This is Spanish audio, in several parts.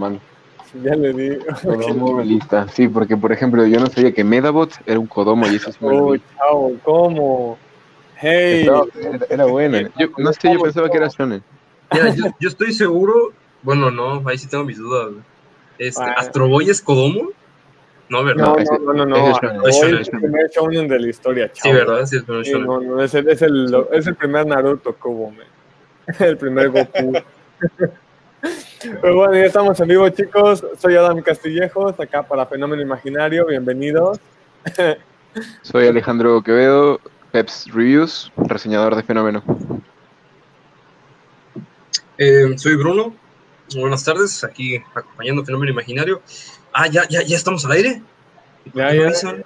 mano. Ya le di. Kodomo realista. Sí, porque por ejemplo, yo no sabía que Medabot era un Kodomo y eso es muy Uy, chao, ¿cómo? Hey. Estaba- era, era bueno. Yo, no sé, yo pensaba que era Shonen. Mira, yo, yo estoy seguro, bueno, no, ahí sí tengo mis dudas. Este, Ah. ¿Astro Boy es Kodomo? No, ¿verdad? No, ese- no, no, no, es el primer shonen de la historia, Sí, chao. ¿verdad? Sí, es bueno, Sí, shonen. no, no, es el, es el, es el primer Naruto hubo, man. El primer Goku. Pero bueno, ya estamos en vivo, chicos. Soy Adam Castillejos, acá para Fenómeno Imaginario. Bienvenidos. Soy Alejandro Quevedo, Peps Reviews, reseñador de Fenómeno. Eh, soy Bruno. Buenas tardes, aquí acompañando Fenómeno Imaginario. Ah, ya, ya, ya estamos al aire. ¿Y por Ya, qué no ya. avisan?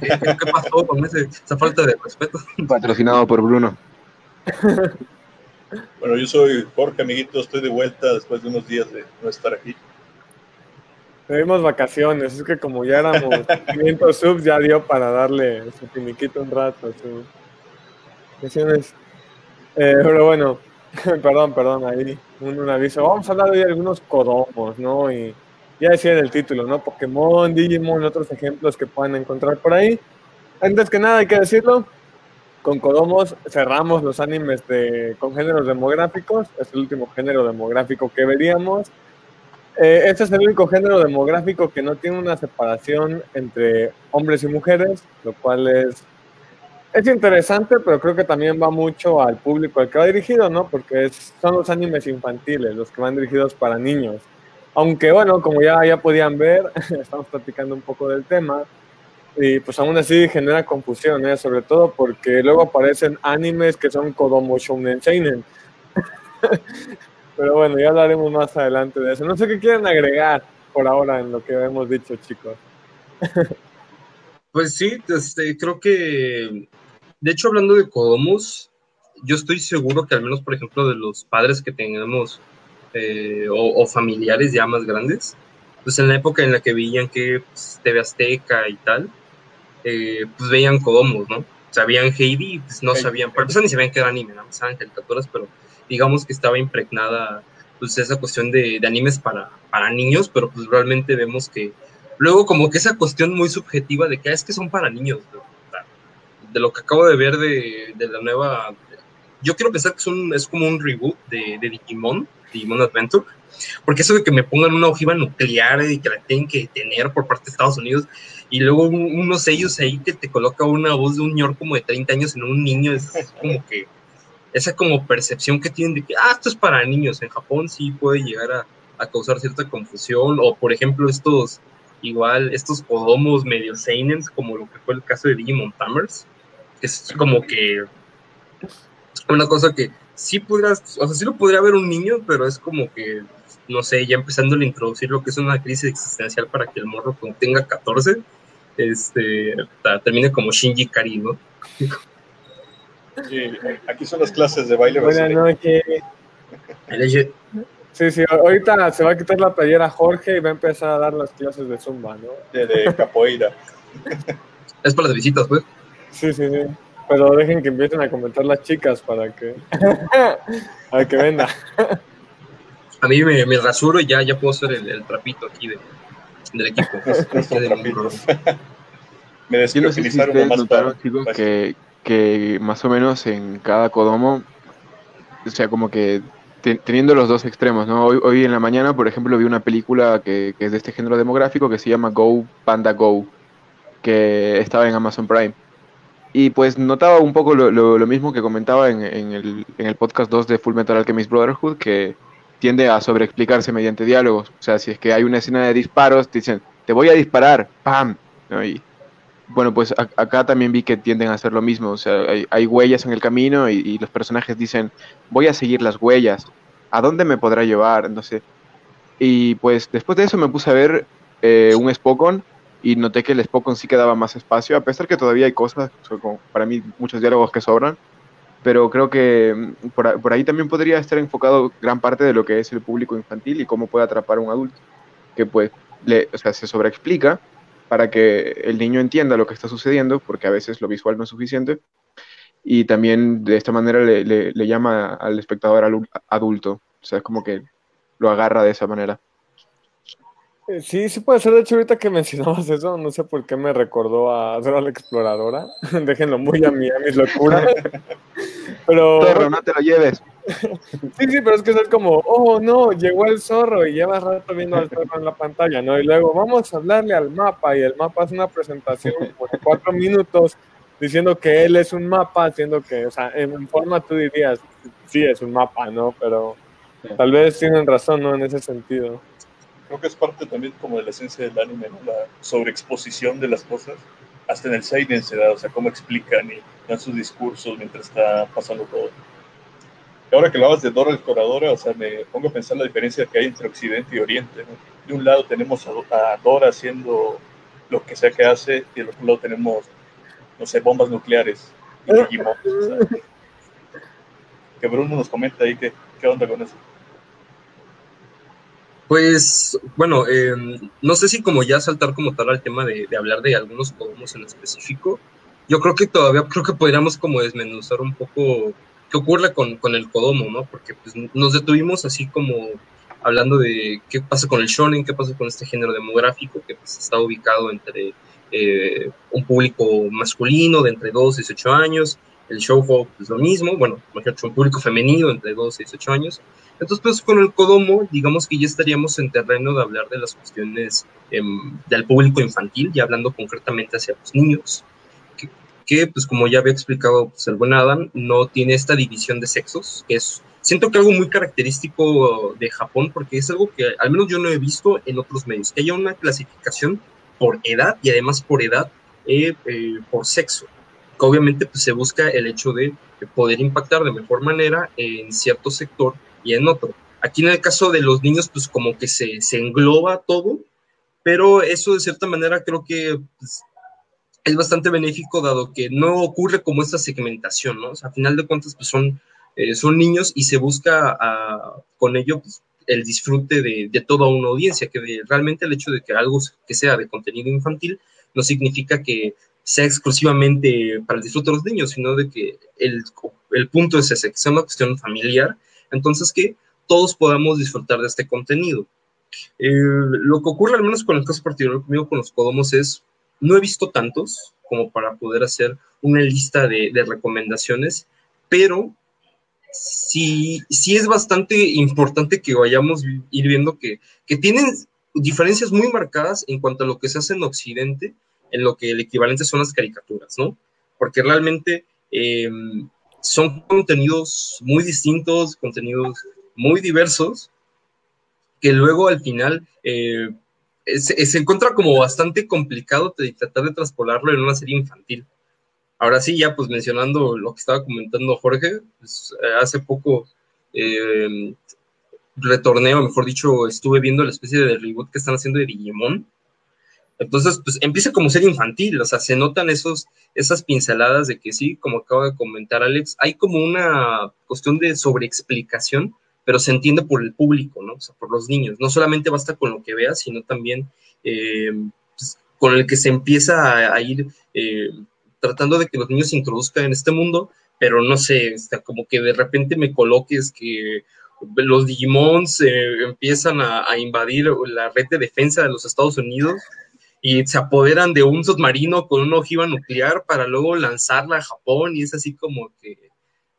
¿Qué, qué- qué pasó con ese- esa falta de respeto? Patrocinado por Bruno. Bueno, yo soy Jorge, amiguito, estoy de vuelta después de unos días de no estar aquí. Tuvimos vacaciones, es que como ya éramos 500 subs, ya dio para darle su finiquito un rato. Su... vacaciones. Eh, pero bueno, perdón, perdón, ahí un, un aviso. Vamos a hablar hoy de algunos codomos, ¿no? Y ya decía en el título, ¿no? Pokémon, Digimon, otros ejemplos que puedan encontrar por ahí. Antes que nada, hay que decirlo, con Kodomos cerramos los animes de, con géneros demográficos, es el último género demográfico que veríamos. Eh, este es el único género demográfico que no tiene una separación entre hombres y mujeres, lo cual es, es interesante, pero creo que también va mucho al público al que va dirigido, ¿no? Porque es- son los animes infantiles, los que van dirigidos para niños. Aunque bueno, como ya, ya podían ver, estamos platicando un poco del tema, y pues aún así genera confusión, ¿eh? sobre todo porque luego aparecen animes que son Kodomo Shounen Seinen. Pero bueno, ya hablaremos más adelante de eso. No sé qué quieren agregar por ahora en lo que hemos dicho, chicos. Pues sí, este, creo que, de hecho, hablando de Kodomos, yo estoy seguro que al menos, por ejemplo, de los padres que tenemos eh, o, familiares ya más grandes, pues en la época en la que veían que pues, TV Azteca y tal, eh, pues veían Kodomos, ¿no? Sabían Heidi, pues no sabían, para empezar ni sabían que era anime, ¿no? Saben caricaturas, pero digamos que estaba impregnada pues esa cuestión de, de animes para, para niños, pero pues realmente vemos que luego como que esa cuestión muy subjetiva de que "Ah, es que son para niños, ¿no? De lo que acabo de ver de, de la nueva, yo quiero pensar que es, un, es como un reboot de, de Digimon, Digimon Adventure, porque eso de que me pongan una ojiva nuclear y que la tienen que tener por parte de Estados Unidos, y luego un- unos sellos ahí que te coloca una voz de un ñor como de 30 años en un niño, es como que esa como percepción que tienen de que, ah, esto es para niños, en Japón sí puede llegar a, a causar cierta confusión, o por ejemplo estos, igual, estos kodomos medio seinens, como lo que fue el caso de Digimon Tamers, que es como que una cosa que sí podrías, o sea, sí lo podría ver un niño, pero es como que, no sé, ya empezando a introducir lo que es una crisis existencial para que el morro cuando tenga 14, este, termine como Shinji Kari, ¿no? Eh, aquí son las clases de baile Buenas noches. Sí, sí, ahorita se va a quitar la playera Jorge y va a empezar a dar las clases de Zumba, ¿no? de, de capoeira. Es para las visitas, pues. Sí, sí, sí. Pero dejen que empiecen a comentar las chicas para que. para que venda. A mí me, me rasuro y ya, ya puedo ser el, el trapito aquí de- del equipo. De Me Yo no sé si despeopilizaron ustedes nomás notaron, para. chicos, para- que, que más o menos en cada Kodomo, o sea, como que te- teniendo los dos extremos, ¿no? Hoy, hoy en la mañana, por ejemplo, vi una película que, que es de este género demográfico que se llama Go Panda Go, que estaba en Amazon Prime. Y pues notaba un poco lo, lo- lo mismo que comentaba en, en el, en el podcast 2 de Full Metal Alchemist Brotherhood, que tiende a sobreexplicarse mediante diálogos. O sea, si es que hay una escena de disparos, te dicen, te voy a disparar, ¡pam! ¿no? Y bueno, pues acá también vi que tienden a hacer lo mismo. O sea, hay, huellas en el camino y, los personajes dicen, voy a seguir las huellas. ¿A dónde me podrá llevar? Sé. Y pues después de eso me puse a ver eh, un Spokon y noté que el Spokon sí quedaba más espacio, a pesar que todavía hay cosas, para mí muchos diálogos que sobran. Pero creo que mm, por, ahí también podría estar enfocado gran parte de lo que es el público infantil y cómo puede atrapar a un adulto. Que pues le, o sea, se sobreexplica para que el niño entienda lo que está sucediendo, porque a veces lo visual no es suficiente, y también de esta manera le, le- llama al espectador adulto, o sea, es como que lo agarra de esa manera. Eh, Sí, sí puede ser. De hecho, ahorita que mencionabas eso, no sé por qué me recordó a Dora la Exploradora. Déjenlo muy a mí, a mis locuras. Pero Zorro, no te lo lleves. sí, sí, pero es que es como, oh no, llegó el zorro y llevas rato viendo al zorro en la pantalla, ¿no? Y luego vamos a hablarle al mapa y el mapa es una presentación por cuatro minutos diciendo que él es un mapa, haciendo que, o sea, en forma tú dirías, sí, es un mapa, ¿no? Pero tal vez tienen razón, ¿no? En ese sentido. Creo que es parte también como de la esencia del anime, ¿no? La sobreexposición de las cosas. Hasta en el Seinen se da, o sea, cómo explican y dan sus discursos mientras está pasando todo. Y ahora que hablabas de Dora la Exploradora, o sea, me pongo a pensar la diferencia que hay entre Occidente y Oriente, ¿no? De un lado tenemos a, Dora haciendo lo que sea que hace, y del otro lado tenemos, no sé, bombas nucleares y Digimon. que Bruno nos comenta ahí que, qué onda con eso. Pues, bueno, eh, no sé si como ya saltar como tal al tema de, de hablar de algunos Kodomos en específico. Yo creo que todavía creo que podríamos como desmenuzar un poco qué ocurre con, con el Kodomo, ¿no? Porque pues, nos detuvimos así como hablando de qué pasa con el shonen, qué pasa con este género demográfico que pues, está ubicado entre eh, un público masculino de entre 2 y 18 años, el shoujo es lo mismo, bueno, un público femenino entre 2 y 18 años. Entonces, pues con el Kodomo, digamos que ya estaríamos en terreno de hablar de las cuestiones eh, del público infantil, ya hablando concretamente hacia los niños, que, que, pues como ya había explicado pues, el buen Adam, no tiene esta división de sexos, que es, siento que algo muy característico de Japón, porque es algo que al menos yo no he visto en otros medios, que haya una clasificación por edad y además por edad, eh, eh, por sexo obviamente pues, se busca el hecho de poder impactar de mejor manera en cierto sector y en otro. Aquí en el caso de los niños, pues como que se, engloba todo, pero eso de cierta manera creo que pues, es bastante benéfico dado que no ocurre como esta segmentación, ¿no? O sea, a final de cuentas, pues son, eh, son niños y se busca a, con ello pues, el disfrute de, de, toda una audiencia, que de, realmente el hecho de que algo que sea de contenido infantil no significa que sea exclusivamente para el disfrute de los niños, sino de que el, el punto es ese, que sea una cuestión familiar, entonces que todos podamos disfrutar de este contenido. Eh, lo que ocurre, al menos con el caso particular conmigo con los Kodomos, es, no he visto tantos como para poder hacer una lista de, de recomendaciones, pero sí, sí es bastante importante que vayamos ir viendo que, que tienen diferencias muy marcadas en cuanto a lo que se hace en Occidente, en lo que el equivalente son las caricaturas, ¿no? Porque realmente eh, son contenidos muy distintos, contenidos muy diversos, que luego al final eh, se, encuentra como bastante complicado tratar de traspolarlo en una serie infantil. Ahora sí, ya pues mencionando lo que estaba comentando Jorge, pues, hace poco eh, mejor dicho, estuve viendo la especie de reboot que están haciendo de Digimon, entonces, pues empieza como ser infantil, o sea, se notan esos, esas pinceladas de que sí, como acaba de comentar Alex, hay como una cuestión de sobreexplicación, pero se entiende por el público, ¿no? O sea, por los niños. No solamente basta con lo que veas, sino también eh, pues, con el que se empieza a, ir eh, tratando de que los niños se introduzcan en este mundo, pero no sé, sea, como que de repente me coloques que los Digimons eh, empiezan a, a invadir la red de defensa de los Estados Unidos y se apoderan de un submarino con una ojiva nuclear para luego lanzarla a Japón y es así como que,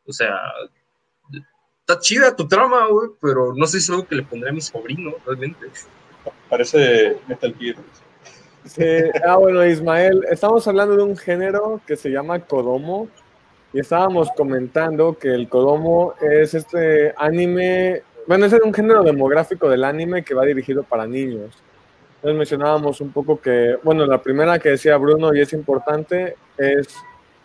o sea, está chida tu trama, güey, pero no sé si es algo que le pondré a mi sobrino, realmente. Parece Metal Gear. Sí. Ah, bueno, Ismael, estamos hablando de un género que se llama Kodomo y estábamos comentando que el Kodomo es este anime, bueno, es un género demográfico del anime que va dirigido para niños. Entonces mencionábamos un poco que, bueno, la primera que decía Bruno y es importante es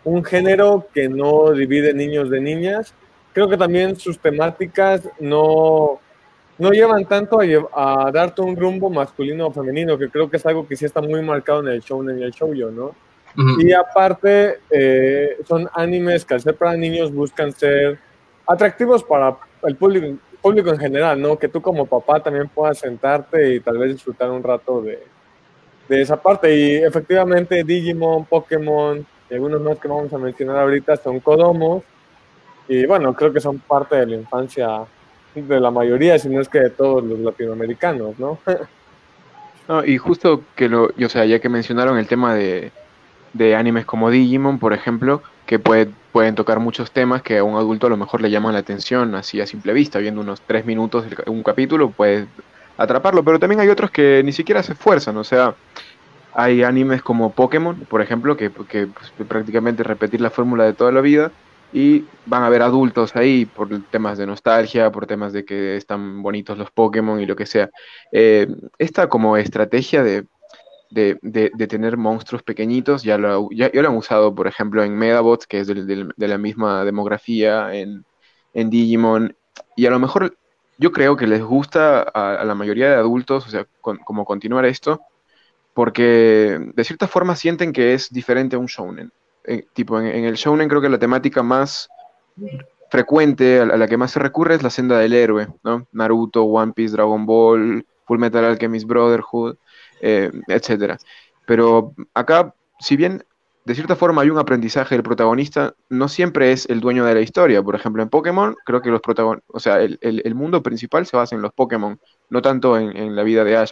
un género que no divide niños de niñas. Creo que también sus temáticas no, no llevan tanto a, a, darte un rumbo masculino o femenino, que creo que es algo que sí está muy marcado en el show, en el shoujo, ¿no? Uh -huh. Y aparte, eh, son animes que al ser para niños buscan ser atractivos para el público, público en general, ¿no? Que tú como papá también puedas sentarte y tal vez disfrutar un rato de, de esa parte. Y efectivamente Digimon, Pokémon y algunos más que vamos a mencionar ahorita son Kodomos. Y bueno, creo que son parte de la infancia de la mayoría, si no es que de todos los latinoamericanos, ¿no? No, y justo que lo, o sea, ya que mencionaron el tema de, de animes como Digimon, por ejemplo, que puede, pueden tocar muchos temas que a un adulto a lo mejor le llaman la atención así a simple vista, viendo unos tres minutos un capítulo, puede atraparlo, pero también hay otros que ni siquiera se esfuerzan, o sea, hay animes como Pokémon, por ejemplo, que, que pues, prácticamente repetir la fórmula de toda la vida y van a haber adultos ahí por temas de nostalgia, por temas de que están bonitos los Pokémon y lo que sea. Eh, esta como estrategia de, de, de, tener monstruos pequeñitos ya lo, ya, lo han usado, por ejemplo, en Medabots, que es de, la misma demografía, en, en, Digimon, y a lo mejor yo creo que les gusta a, la mayoría de adultos, o sea, como continuar esto, porque de cierta forma sienten que es diferente a un shounen. Eh, tipo, en, el shounen creo que la temática más frecuente, a la, que más se recurre, es la senda del héroe, ¿no? Naruto, One Piece, Dragon Ball, Full Metal Alchemist Brotherhood, eh, etcétera. Pero acá, si bien de cierta forma hay un aprendizaje del protagonista, no siempre es el dueño de la historia. Por ejemplo, en Pokémon, creo que los protagonistas, o sea, el, el, mundo principal se basa en los Pokémon, no tanto en, en la vida de Ash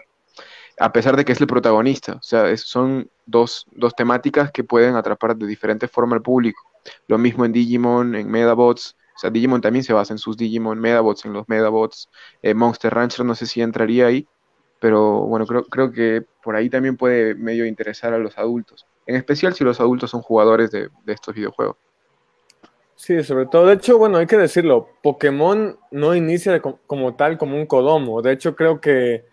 a pesar de que es el protagonista. O sea, son dos, dos, temáticas que pueden atrapar de diferente forma al público. Lo mismo en Digimon, en Medabots. O sea, Digimon también se basa en sus Digimon, Medabots en los Medabots. Eh, Monster Rancher no sé si entraría ahí, pero bueno, creo, creo que por ahí también puede medio interesar a los adultos. En especial si los adultos son jugadores de, estos videojuegos. Sí, sobre todo, de hecho, bueno, hay que decirlo, Pokémon no inicia como tal como un Kodomo. De hecho, creo que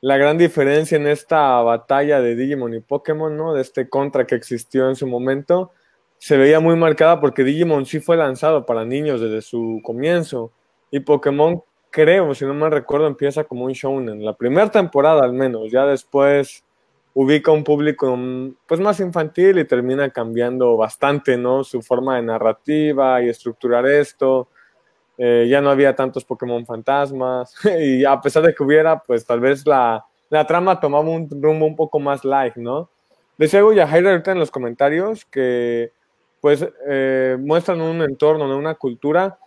la gran diferencia en esta batalla de Digimon y Pokémon, ¿no? De este contra que existió en su momento, se veía muy marcada porque Digimon sí fue lanzado para niños desde su comienzo y Pokémon, creo, si no me recuerdo, empieza como un shounen, la primera temporada al menos, ya después ubica un público pues más infantil y termina cambiando bastante, ¿no? Su forma de narrativa y estructurar esto eh, ya no había tantos Pokémon fantasmas y a pesar de que hubiera, pues tal vez la, la trama tomaba un rumbo un poco más light, ¿no? Decía Jair ahorita en los comentarios que pues eh, muestran un entorno, ¿no? una cultura.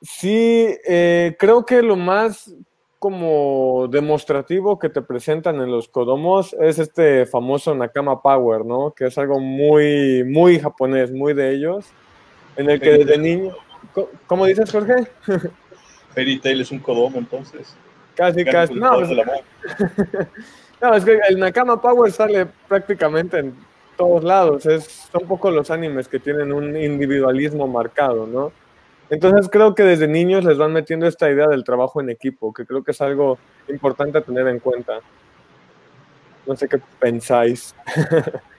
Sí, eh, creo que lo más como demostrativo que te presentan en los Kodomos es este famoso Nakama Power, ¿no? Que es algo muy, muy japonés, muy de ellos, en el que desde niño... ¿Cómo dices, Jorge? Fairy Tail es un Kodomo, entonces. Casi, casi. No, es... no, es que el Nakama Power sale prácticamente en todos lados. Es, son pocos los animes que tienen un individualismo marcado, ¿no? Entonces creo que desde niños les van metiendo esta idea del trabajo en equipo, que creo que es algo importante a tener en cuenta. No sé qué pensáis.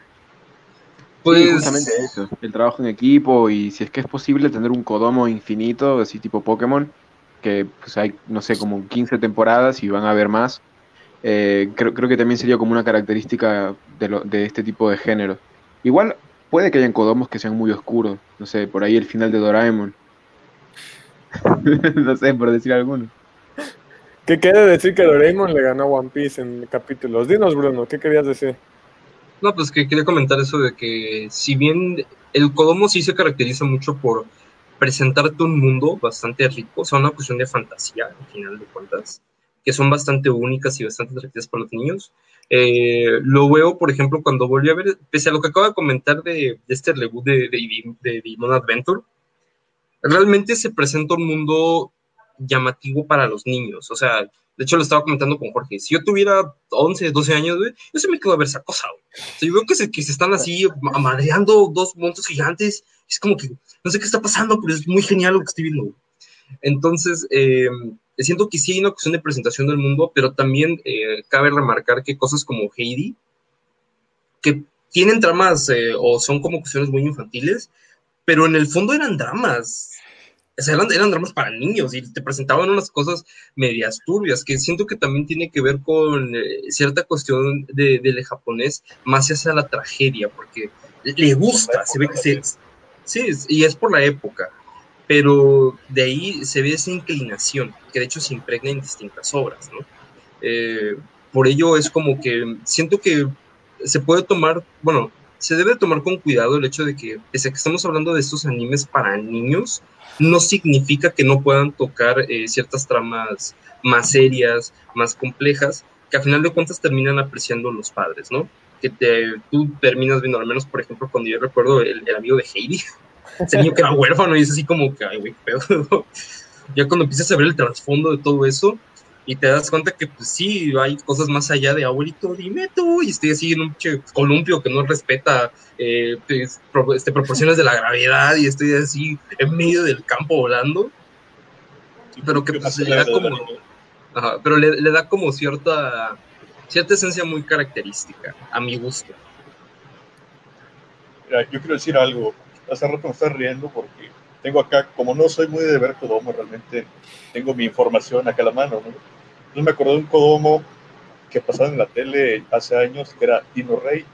Pues justamente eso, el trabajo en equipo y si es que es posible tener un Kodomo infinito, así tipo Pokémon, que pues hay, no sé, como 15 temporadas y van a haber más. Eh, creo, creo que también sería como una característica de, lo, de este tipo de género. Igual puede que hayan Kodomos que sean muy oscuros, no sé, por ahí el final de Doraemon. no sé, por decir alguno. ¿Qué quiere decir que Doraemon le ganó a One Piece en capítulos? Dinos, Bruno, ¿qué querías decir? No, pues que quería comentar eso de que si bien el Kodomo sí se caracteriza mucho por presentarte un mundo bastante rico, o sea, una cuestión de fantasía, al final de cuentas, que son bastante únicas y bastante atractivas para los niños. Eh, lo veo, por ejemplo, cuando volví a ver, pese a lo que acabo de comentar de, este reboot de, de, de Demon Adventure, realmente se presenta un mundo llamativo para los niños. O sea, de hecho lo estaba comentando con Jorge. Si yo tuviera 11, 12 años, güey, yo se me quedo a ver esa cosa, güey. O sea, yo veo que se, que se están así amadreando dos montos gigantes. Es como que no sé qué está pasando, pero es muy genial lo que estoy viendo. Entonces, eh, siento que sí hay una cuestión de presentación del mundo, pero también eh, cabe remarcar que cosas como Heidi, que tienen tramas eh, o son como cuestiones muy infantiles, pero en el fondo eran dramas eran, dramas para niños y te presentaban unas cosas medias turbias, que siento que también tiene que ver con eh, cierta cuestión de, del japonés, más hacia la tragedia, porque le gusta, se ve que se... Sí, y es por la época, pero de ahí se ve esa inclinación, que de hecho se impregna en distintas obras, ¿no? Eh, por ello es como que siento que se puede tomar, bueno, se debe tomar con cuidado el hecho de que, pese a que estamos hablando de estos animes para niños, no significa que no puedan tocar eh, ciertas tramas más serias, más complejas, que a final de cuentas terminan apreciando los padres, ¿no? Que te, tú terminas viendo, al menos por ejemplo, cuando yo recuerdo el, amigo de Heidi, ese niño que era huérfano y es así como que, ay, güey, pedo. ya cuando empiezas a ver el trasfondo de todo eso y te das cuenta que pues sí, hay cosas más allá de abuelito, dime tú, y estoy así en un columpio que no respeta eh, este, proporciones de la gravedad y estoy así en medio del campo volando, Pero que, ¿Qué pues, le da como- pero le, da como cierta, cierta esencia muy característica, a mi gusto. Yo quiero decir algo. Hace rato me estás riendo porque tengo acá, como no soy muy de ver Kodomo, realmente tengo mi información acá a la mano. ¿no? Entonces me acordé de un Kodomo que pasaba en la tele hace años, que era Dino Rey.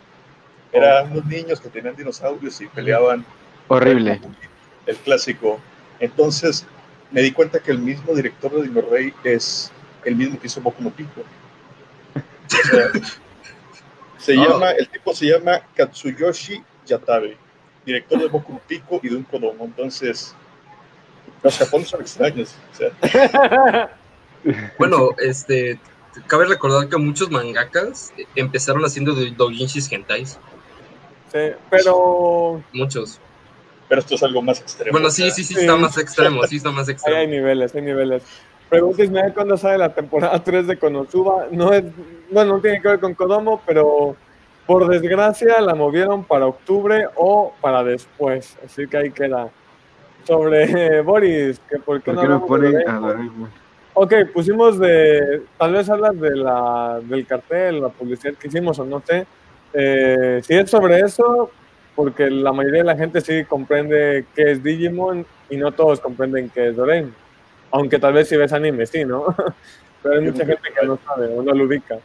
Eran unos niños que tenían dinosaurios y peleaban. Horrible. El clásico. Entonces me di cuenta que el mismo director de Dino Rey es el mismo que hizo Boku no Pico. O sea, se Oh. llama, el tipo se llama Katsuyoshi Yatabe, director de Boku no Pico y de un Kodomo. Entonces, los japoneses son extraños. O sea, Bueno, este, cabe recordar que muchos mangakas empezaron haciendo do- doujinshis hentais, Sí, pero muchos. pero esto es algo más extremo. Bueno, sí, sí, sí, Sí. está más extremo, sí está más ahí hay extremo. niveles, hay niveles. Ver cuándo sale la temporada 3 de Konosuba. No es, bueno, no tiene que ver con Kodomo, pero por desgracia la movieron para octubre o para después. Así que ahí queda. Sobre eh, Boris, que por qué ¿Por no qué ponen a Doraemon? Ok, pusimos de. Tal vez hablas de la, del cartel, la publicidad que hicimos, o no sé. Eh, si es sobre eso, porque la mayoría de la gente sí comprende qué es Digimon y no todos comprenden qué es Doraemon. Aunque tal vez si ves anime, sí, ¿no? Pero hay mucha gente que no sabe o no lo ubica.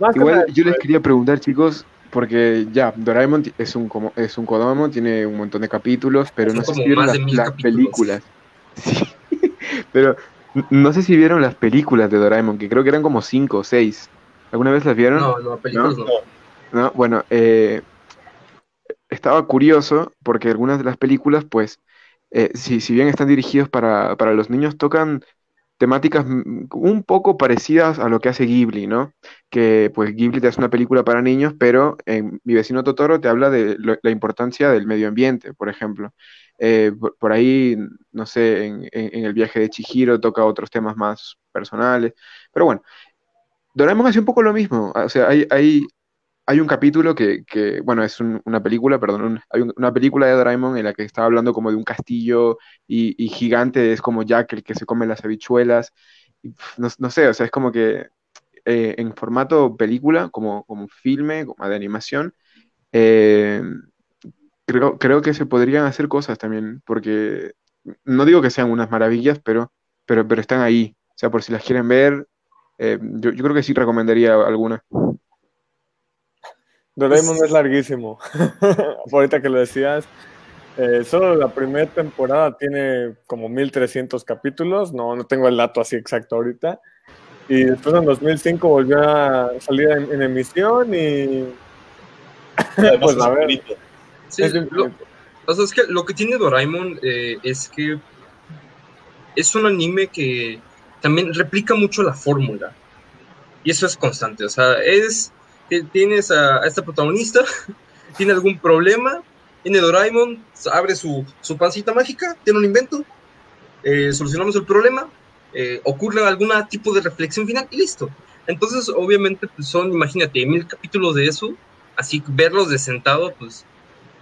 Más Igual yo les quería preguntar, chicos, porque ya, Doraemon es un, como, es un Kodomo, tiene un montón de capítulos, pero Son no sé si vieron las, las películas. Sí, pero no sé si vieron las películas de Doraemon, que creo que eran como cinco o seis. ¿Alguna vez las vieron? No, no, películas no. No, ¿no? Bueno, eh, estaba curioso porque algunas de las películas, pues, eh, si, si bien están dirigidos para, para los niños, tocan temáticas un poco parecidas a lo que hace Ghibli, ¿no? Que pues Ghibli te hace una película para niños, pero en Mi vecino Totoro te habla de lo- la importancia del medio ambiente, por ejemplo. Eh, por, ahí, no sé, en, el viaje de Chihiro toca otros temas más personales, pero bueno. Doraemon hace un poco lo mismo, o sea, hay, hay, hay un capítulo que, que, bueno, es un- una película, perdón, un- hay un- una película de Doraemon en la que estaba hablando como de un castillo y, y gigante es como Jack el que se come las habichuelas. No, no sé, o sea, es como que eh, en formato película, como, como filme, como de animación, eh, creo, creo que se podrían hacer cosas también, porque no digo que sean unas maravillas, pero, pero, pero están ahí. O sea, por si las quieren ver, eh, yo, yo creo que sí recomendaría alguna. Doraemon es larguísimo. Ahorita que lo decías, eh, solo la primera temporada tiene como 1300 capítulos. No, no tengo el dato así exacto ahorita. Y después en 2005 volvió a salir en, en emisión y. además Pues, es a ver. bonito. Sí, es lo, infinito. o sea, es que lo que tiene Doraemon eh, es que es un anime que también replica mucho la fórmula. Y eso es constante. O sea, es. que Tienes a, a esta protagonista, tiene algún problema, viene Doraemon, abre su, su pancita mágica, tiene un invento, eh, solucionamos el problema, eh, ocurre algún tipo de reflexión final y listo. Entonces, obviamente, pues son, imagínate, mil capítulos de eso, así verlos de sentado, pues,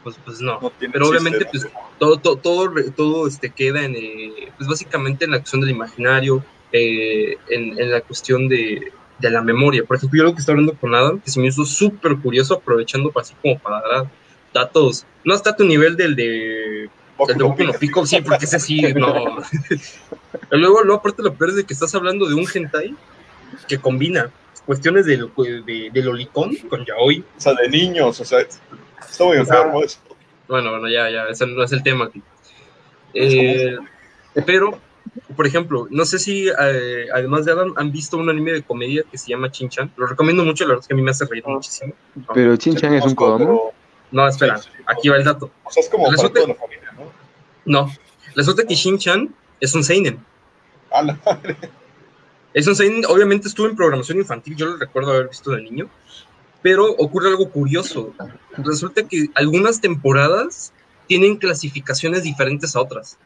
pues, pues no. Pero obviamente, pues, todo, todo, todo, todo este, queda en, eh, pues básicamente en la cuestión del imaginario, eh, en, en la cuestión de, de la memoria. Por ejemplo, yo lo que estaba hablando con Adam, que se me hizo súper curioso, aprovechando para así como para dar datos, no hasta tu nivel del de el de Boku no Pico. Sí, porque ese sí, no. Luego, luego, aparte, lo peor es de que estás hablando de un hentai que combina cuestiones del, de, del olicón con yaoi. O sea, de niños, o sea, está muy enfermo eso. Bueno, bueno, ya, ya, ese no es el tema aquí. Eh, pero, por ejemplo, no sé si eh, además de Adam han visto un anime de comedia que se llama Chin-Chan. Lo recomiendo mucho, la verdad es que a mí me hace reír Ah. muchísimo. Pero Chin-Chan es un Kodomo. No, espera, Sí, sí, aquí va el dato. O sea, es como para Resulta- toda la familia, ¿no? No, resulta que Shin-Chan es un Seinen. A la madre. Es un seinen, obviamente estuvo en programación infantil, yo lo recuerdo haber visto de niño, pero ocurre algo curioso. Resulta que algunas temporadas tienen clasificaciones diferentes a otras.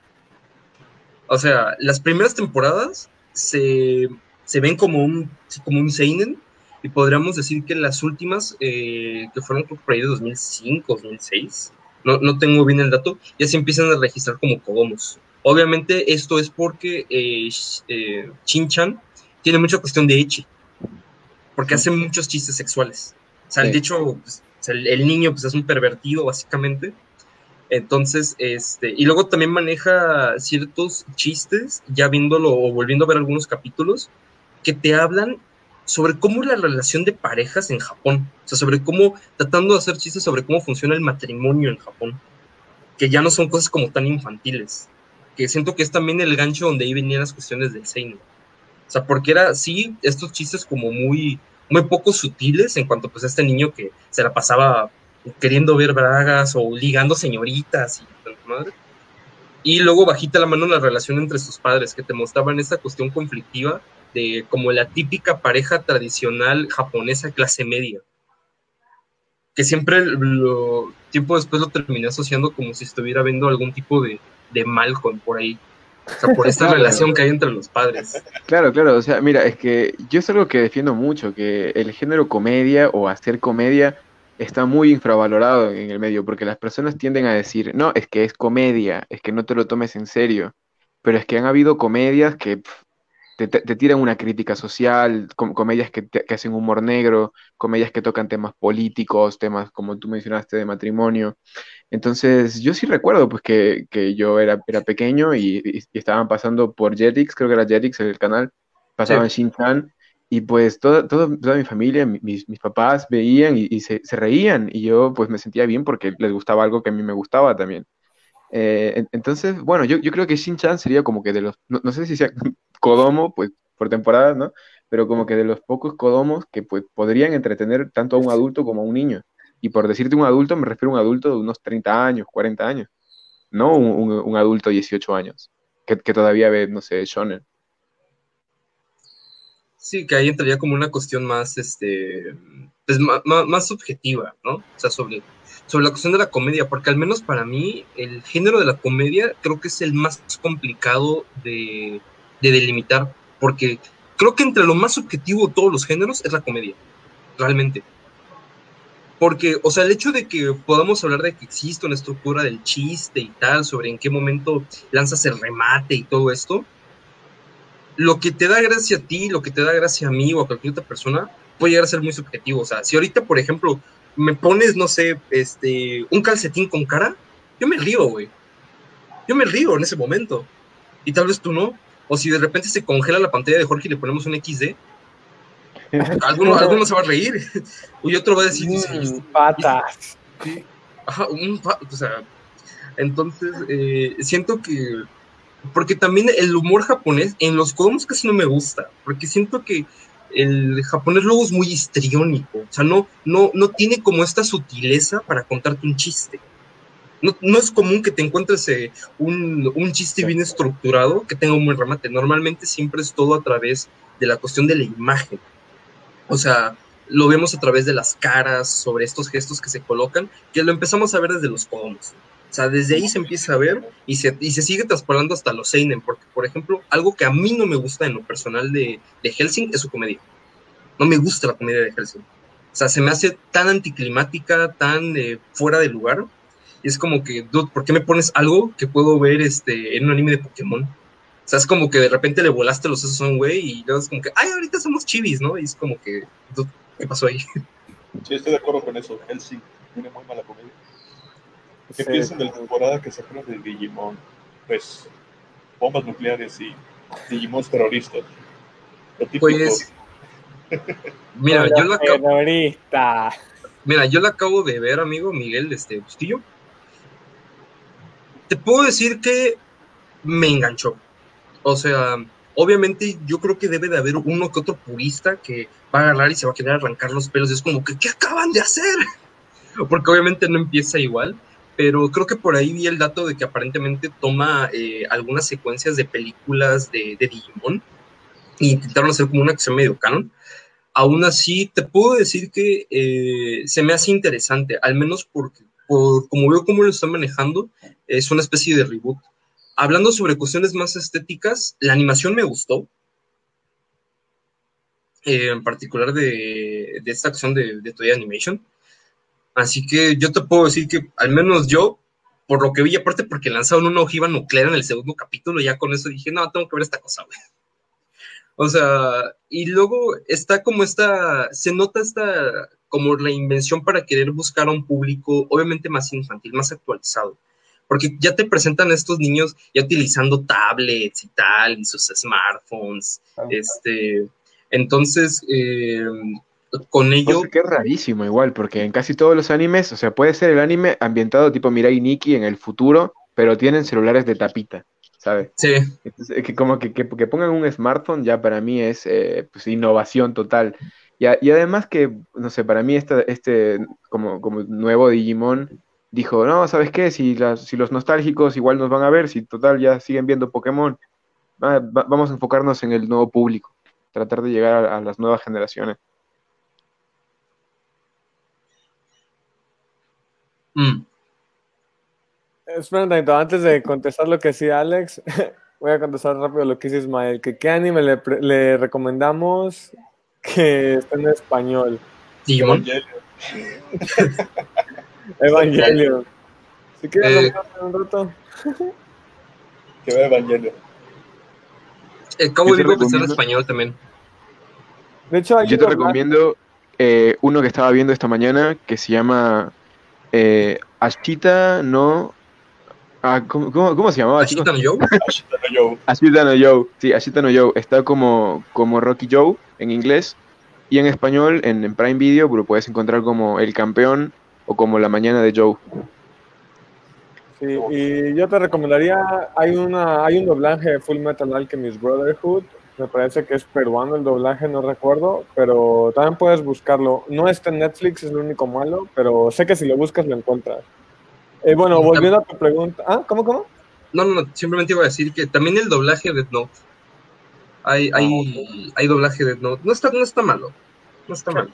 O sea, las primeras temporadas se, se ven como un, como un seinen, y podríamos decir que las últimas, eh, que fueron por ahí de 2005, 2006, no, no tengo bien el dato, ya se empiezan a registrar como Kodomos. Obviamente esto es porque eh, eh, Shin-chan tiene mucha cuestión de Echi, porque hace muchos chistes sexuales. O sea, Sí. de hecho, pues, el, el niño pues, es un pervertido, básicamente. Entonces, este, y luego también maneja ciertos chistes, ya viéndolo o volviendo a ver algunos capítulos, que te hablan sobre cómo es la relación de parejas en Japón. O sea, sobre cómo, tratando de hacer chistes sobre cómo funciona el matrimonio en Japón. Que ya no son cosas como tan infantiles. Que siento que es también el gancho donde ahí venían las cuestiones del seinen. O sea, porque era, sí, estos chistes como muy, muy poco sutiles en cuanto pues a este niño que se la pasaba queriendo ver bragas o ligando señoritas y madre. Y luego bajita la mano la relación entre sus padres, que te mostraban esta cuestión conflictiva de como la típica pareja tradicional japonesa clase media. Que siempre lo, tiempo después lo terminé asociando como si estuviera viendo algún tipo de, de Malcolm por ahí. O sea, por esta Claro. relación que hay entre los padres. Claro, claro, o sea, mira, es que yo es algo que defiendo mucho, que el género comedia o hacer comedia está muy infravalorado en el medio, porque las personas tienden a decir, no, es que es comedia, es que no te lo tomes en serio, pero es que han habido comedias que te, te- tiran una crítica social, com- comedias que, te- que hacen humor negro, comedias que tocan temas políticos, temas como tú mencionaste de matrimonio. Entonces, yo sí recuerdo pues que, que yo era, era pequeño y, y- y estaban pasando por Jetix, creo que era Jetix el canal, pasaban Shin-Chan y pues toda, toda, toda mi familia, mi- mis, mis papás veían y, y se, se reían y yo pues me sentía bien porque les gustaba algo que a mí me gustaba también. Eh, en- entonces, bueno, yo, yo creo que Shin-Chan sería como que de los, no, sé si sea Kodomo, pues por temporada, ¿no? Pero como que de los pocos Kodomos que pues podrían entretener tanto a un adulto como a un niño. Y por decirte un adulto, me refiero a un adulto de unos 30 años, 40 años, no un, un- un adulto de 18 años, que, que todavía ve, no sé, shonen. Sí, que ahí entraría como una cuestión más, este, pues, ma- más, subjetiva, ¿no? O sea, sobre, sobre la cuestión de la comedia, porque al menos para mí el género de la comedia creo que es el más complicado de, de delimitar, porque creo que entre lo más subjetivo de todos los géneros es la comedia, realmente. Porque, o sea, el hecho de que podamos hablar de que existe una estructura del chiste y tal, sobre en qué momento lanzas el remate y todo esto, lo que te da gracia a ti, lo que te da gracia a mí o a cualquier otra persona, puede llegar a ser muy subjetivo. O sea, si ahorita, por ejemplo, me pones, no sé, este, un calcetín con cara, yo me río, güey. Yo me río en ese momento. Y tal vez tú no. O si de repente se congela la pantalla de Jorge y le ponemos un XD, alguno, alguno se va a reír. Y otro va a decir, Mm, patas. Ajá, un pa- o sea, entonces eh, siento que, porque también el humor japonés en los kodomos casi no me gusta, porque siento que el japonés luego es muy histriónico, o sea, no, no, no tiene como esta sutileza para contarte un chiste. No, no es común que te encuentres eh, un, un chiste bien estructurado que tenga un buen remate. Normalmente siempre es todo a través de la cuestión de la imagen. O sea, lo vemos a través de las caras, sobre estos gestos que se colocan, que lo empezamos a ver desde los kodomos. O sea, desde ahí se empieza a ver y se, y se sigue traspolando hasta los seinen, porque, por ejemplo, algo que a mí no me gusta en lo personal de, de Helsing es su comedia. No me gusta la comedia de Helsing. O sea, se me hace tan anticlimática, tan eh, fuera de lugar. Y es como que, dude, ¿por qué me pones algo que puedo ver este, en un anime de Pokémon? O sea, es como que de repente le volaste los sesos a un güey y luego es como que, ay, ahorita somos chivis, ¿no? Y es como que, dude, ¿qué pasó ahí? Sí, estoy de acuerdo con eso. Helsing tiene muy mala comedia. ¿Qué Sí. piensan de la temporada que sacaron de Digimon? Pues, bombas nucleares y Digimon terroristas. Lo típico. Pues, mira, yo la, acabo, Terrorista. mira, yo la acabo de ver, amigo Miguel este, Bustillo. Te puedo decir que me enganchó. O sea, obviamente yo creo que debe de haber uno que otro purista que va a agarrar y se va a querer arrancar los pelos. Y es como que, ¿qué acaban de hacer? Porque obviamente no empieza igual. Pero creo que por ahí vi el dato de que aparentemente toma eh, algunas secuencias de películas de, Digimon y intentaron hacer como una acción medio canon. Aún así, te puedo decir que eh, se me hace interesante, al menos porque, por, como veo cómo lo están manejando, es una especie de reboot. Hablando sobre cuestiones más estéticas, la animación me gustó, eh, en particular de, esta acción de, de Animation. Así que yo te puedo decir que al menos yo, por lo que vi, aparte porque lanzaron una ojiva nuclear en el segundo capítulo, ya con eso dije, no, tengo que ver esta cosa, güey. O sea, y luego está como esta, se nota esta como la invención para querer buscar a un público obviamente más infantil, más actualizado. Porque ya te presentan a estos niños ya utilizando tablets y tal, y sus smartphones. Este, entonces, eh, con ello. que es rarísimo igual, porque en casi todos los animes, o sea, puede ser el anime ambientado tipo Mirai Nikki en el futuro, pero tienen celulares de tapita, ¿sabes? Sí. Entonces, que como que, que, que, pongan un smartphone ya para mí es eh, pues, innovación total. Y, a, y, además que, no sé, para mí esta, este como, como nuevo Digimon dijo, no, ¿sabes qué? Si, las, si los nostálgicos igual nos van a ver, si total ya siguen viendo Pokémon, va, va, vamos a enfocarnos en el nuevo público, tratar de llegar a, a las nuevas generaciones. Mm. Espera un momento, antes de contestar lo que decía Alex, voy a contestar rápido lo que dice Ismael. Que ¿Qué anime le, le recomendamos que esté en español? Digimon. Evangelion. Si quieres Eh, un rato. Que vea Evangelio. El Cabo Yo te Vivo que está en español también. De hecho, hay Yo te recomiendo eh, uno que estaba viendo esta mañana que se llama eh, Ashita no. Ah, ¿cómo, cómo- cómo se llamaba? Ashita no Joe. Ashita no Joe. Ashita no Joe. Sí, Ashita no Joe. Está como, como Rocky Joe en inglés y en español en, en Prime Video lo puedes encontrar como El Campeón o como La Mañana de Joe. Sí, y yo te recomendaría, hay una, hay un doblaje de Full Metal Alchemist Brotherhood, me parece que es peruano el doblaje, no recuerdo, pero también puedes buscarlo. No está en Netflix, es lo único malo, pero sé que si lo buscas lo encuentras. Eh, bueno, volviendo a tu pregunta, ¿ah? ¿Cómo, cómo? No, no, no, simplemente iba a decir que también el doblaje de Note. Hay, hay, hay doblaje de Note. No está, no está malo. No está malo.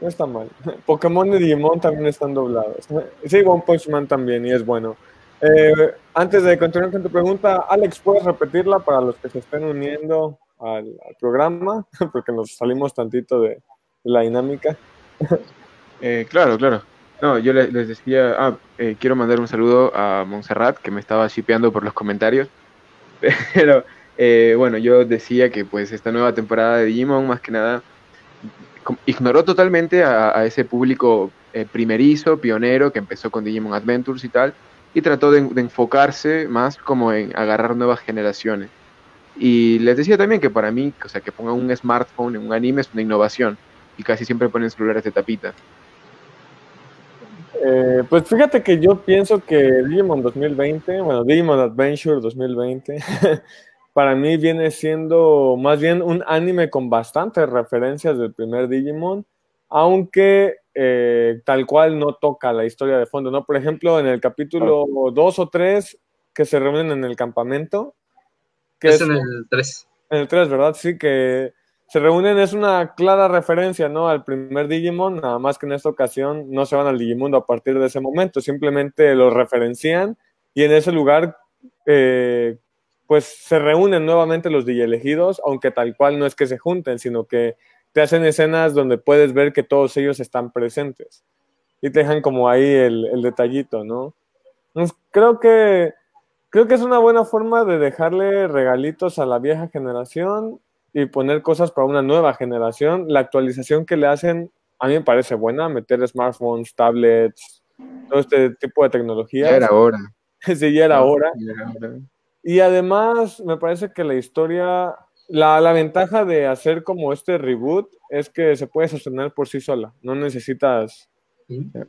No está mal. Pokémon y Digimon también están doblados. Sí, One Punch Man también, y es bueno. Eh, antes de continuar con tu pregunta, Alex, ¿puedes repetirla para los que se estén uniendo al, programa? Porque nos salimos tantito de, la dinámica. Eh, claro, claro. No, yo les, les decía, ah, eh, quiero mandar un saludo a Montserrat, que me estaba shipeando por los comentarios. Pero eh, bueno, yo decía que pues esta nueva temporada de Digimon, más que nada, ignoró totalmente a, ese público primerizo, pionero, que empezó con Digimon Adventures y tal, y trató de, de enfocarse más como en agarrar nuevas generaciones. Y les decía también que para mí, o sea, que pongan un smartphone en un anime es una innovación, y casi siempre ponen celulares de tapita. Eh, pues fíjate que yo pienso que Digimon 2020, bueno, Digimon Adventure 2020, para mí viene siendo más bien un anime con bastantes referencias del primer Digimon, aunque eh, tal cual no toca la historia de fondo, ¿no? Por ejemplo, en el capítulo 2 o 3 que se reúnen en el campamento, que Es es, en el 3. en el 3, ¿verdad? Sí, que se reúnen, es una clara referencia, ¿no? Al primer Digimon, nada más que en esta ocasión no se van al Digimundo a partir de ese momento, simplemente lo referencian y en ese lugar, eh, pues se reúnen nuevamente los Digielegidos, aunque tal cual no es que se junten, sino que te hacen escenas donde puedes ver que todos ellos están presentes y te dejan como ahí el, el detallito, ¿no? Entonces, creo que creo que es una buena forma de dejarle regalitos a la vieja generación y poner cosas para una nueva generación. La actualización que le hacen a mí me parece buena, meter smartphones, tablets, todo este tipo de tecnología. Ya era hora. sí, ya era hora. Ya era hora. Y además me parece que la historia, la, la ventaja de hacer como este reboot es que se puede sostener por sí sola. No necesitas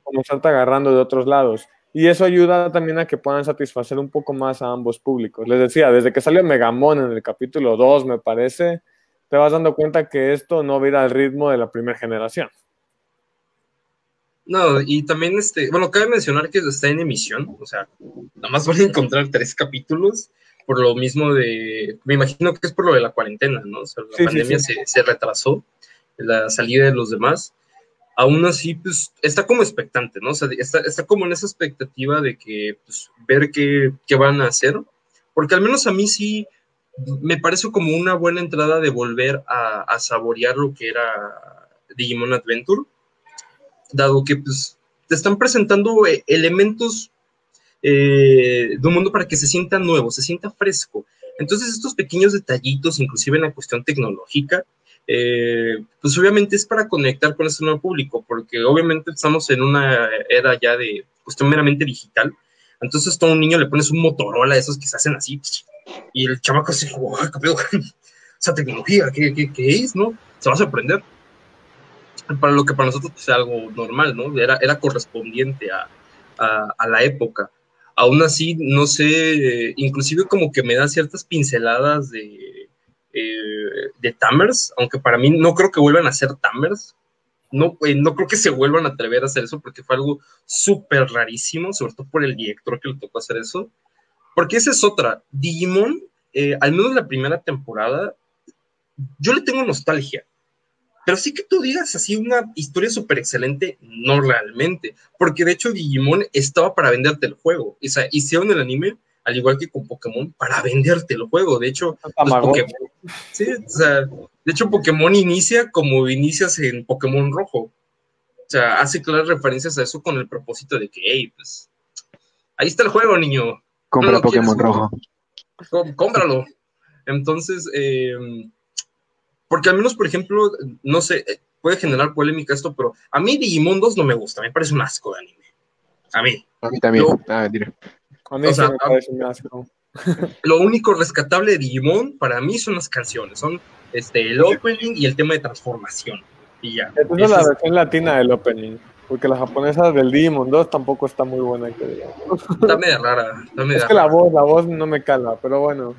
como estarte agarrando de otros lados. Y eso ayuda también a que puedan satisfacer un poco más a ambos públicos. Les decía, desde que salió Megamon en el capítulo 2, me parece, te vas dando cuenta que esto no va a ir al ritmo de la primera generación. No, y también, este, bueno, cabe mencionar que está en emisión, o sea, nada más van a encontrar tres capítulos, por lo mismo de, me imagino que es por lo de la cuarentena, ¿no? O sea, la Sí, sí, pandemia sí. Se, se retrasó, la salida de los demás. Aún así, pues, está como expectante, ¿no? O sea, está, está como en esa expectativa de que, pues, ver qué, qué van a hacer, porque al menos a mí sí me parece como una buena entrada de volver a, a saborear lo que era Digimon Adventure, dado que, pues, te están presentando eh, elementos eh, de un mundo para que se sienta nuevo, se sienta fresco. Entonces, estos pequeños detallitos, inclusive en la cuestión tecnológica, eh, pues obviamente es para conectar con este nuevo público, porque obviamente estamos en una era ya de cuestión meramente digital. Entonces, todo un niño le pones un Motorola, esos que se hacen así, y el chamaco así, "Wow, ¿qué esa tecnología, ¿qué, qué, qué es? ¿No? Se va a sorprender. Para lo que para nosotros pues, es algo normal, ¿no? Era, era correspondiente a, a, a la época aún así, no sé, inclusive como que me da ciertas pinceladas de, eh, de Tamers, aunque para mí no creo que vuelvan a ser Tamers. No, eh, no creo que se vuelvan a atrever a hacer eso porque fue algo súper rarísimo, sobre todo por el director que le tocó hacer eso. Porque esa es otra. Digimon, eh, al menos la primera temporada, yo le tengo nostalgia. Pero sí que tú digas así una historia súper excelente, no realmente. Porque de hecho Digimon estaba para venderte el juego. O sea, hicieron el anime, al igual que con Pokémon, para venderte el juego. De hecho. Pokémon, sí, o sea, de hecho Pokémon inicia como inicias en Pokémon Rojo. O sea, hace claras referencias a eso con el propósito de que, hey, pues, ahí está el juego, niño. Compra No Pokémon quieres. rojo. Cómpralo. Entonces, eh, porque al menos, por ejemplo, no sé, eh, puede generar polémica esto, pero a mí Digimon 2 no me gusta, me parece un asco de anime. A mí. A mí también. Yo- Ah. A mí O sí sea, me parece un asco. Lo único rescatable de Digimon para mí son las canciones, son este, el opening y el tema de transformación. Y ya. Esta es la es- versión latina del opening. Porque la japonesa del Digimon 2 tampoco está muy buena, que digamos. está media rara. Está media Es que la voz, la voz no me cala, pero bueno.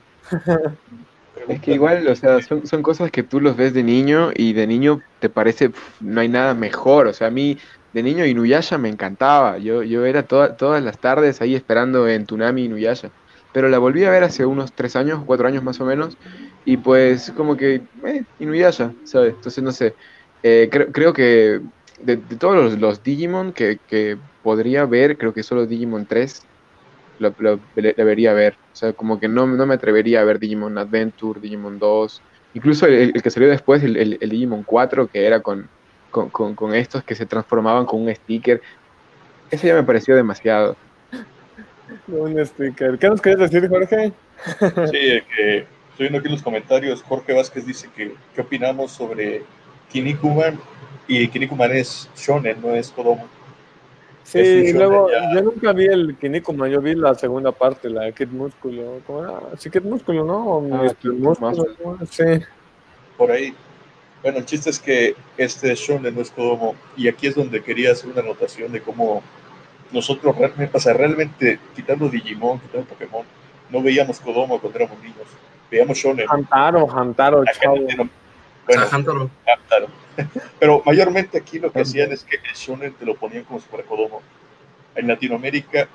Es que igual, o sea, son, son cosas que tú los ves de niño y de niño te parece, pf, no hay nada mejor. O sea, a mí de niño Inuyasha me encantaba. Yo, yo era toda- todas las tardes ahí esperando en Tunami Inuyasha. Pero la volví a ver hace unos tres años, cuatro años más o menos. Y pues como que, eh, Inuyasha, ¿sabes? Entonces no sé. Eh, creo, creo que de, todos los, los Digimon que, que podría ver, creo que solo Digimon 3 lo, lo- debería ver. O sea, como que no, no me atrevería a ver Digimon Adventure, Digimon 2, incluso el, el que salió después, el, el- el Digimon 4, que era con, con, con- con estos que se transformaban con un sticker. Ese ya me pareció demasiado. Un sticker. ¿Qué nos quieres decir, Jorge? Sí, eh, que estoy viendo aquí los comentarios, Jorge Vázquez dice que qué opinamos sobre Kinnikuman y Kinnikuman es shonen, no es Kodomo. Sí, Es y luego ya. yo nunca vi el Kinnikuman, yo vi la segunda parte, la de Kid Músculo. ¿Cómo era? Sí, Kid Músculo, ¿no? Ah. Kid Músculo. Por ahí. Bueno, el chiste es que este es shonen no es Kodomo y aquí es donde quería hacer una anotación de cómo nosotros realmente, o sea, realmente quitando Digimon, quitando Pokémon, no veíamos Kodomo cuando éramos niños, veíamos shonen. Hantaro, Hantaro, chavo. Bueno, Ah, Hantaro. Claro. Pero mayormente aquí lo que hacían es que el shonen te lo ponían como si fuera Kodomo. En Latinoamérica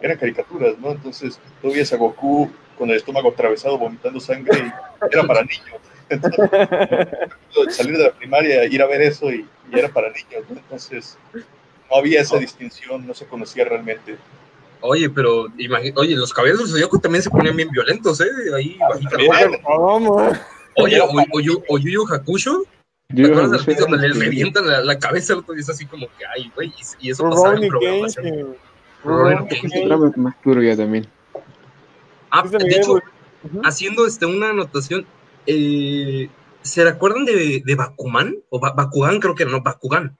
eran caricaturas, ¿no? Entonces tú veías a Goku con el estómago atravesado vomitando sangre y era para niños. Entonces, salir de la primaria, ir a ver eso y, y era para niños, ¿no? Entonces no había esa distinción, no se conocía realmente. Oye, pero oye, los caballeros del Zodíaco también se ponían bien violentos, ¿eh? Ahí, bajita. ¿Cómo? Oye, o, o, Yu- Yu Hakusho, ¿te Yo- acuerdas del yo- piso donde le revientan la, la cabeza al otro y es así como que, ay, güey, y, y eso pasaba en programación. Más turbia también. Ah, de hecho, haciendo este, una anotación, eh, ¿se recuerdan de, de Bakuman? O Ba- Bakugan, creo que era, no, Bakugan.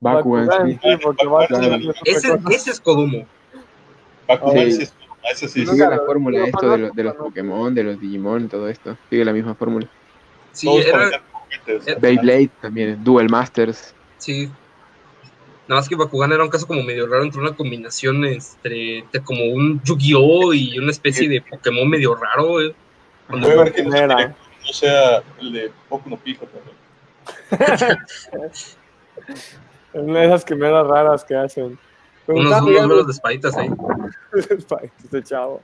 Bakugan, Bakugan, sí. porque Bakugan Ese, es Kodomo. Bakugan Sí. sí es- ese sí Sigue la fórmula esto de, los- de los. Pokémon, de los Digimon, todo esto. Sigue la misma fórmula. Sí, era, era- Beyblade también, Duel Masters. sí. Nada más que Bakugan era un caso como medio raro entre una combinación entre, entre como un Yu-Gi-Oh! y una especie de Pokémon medio raro. eh. Cuando- No sea, el de Boku no Pico también. Es una de esas quimeras raras que hacen. Unos, Miguel- unos vuelos de espaditas ahí. Este chavo.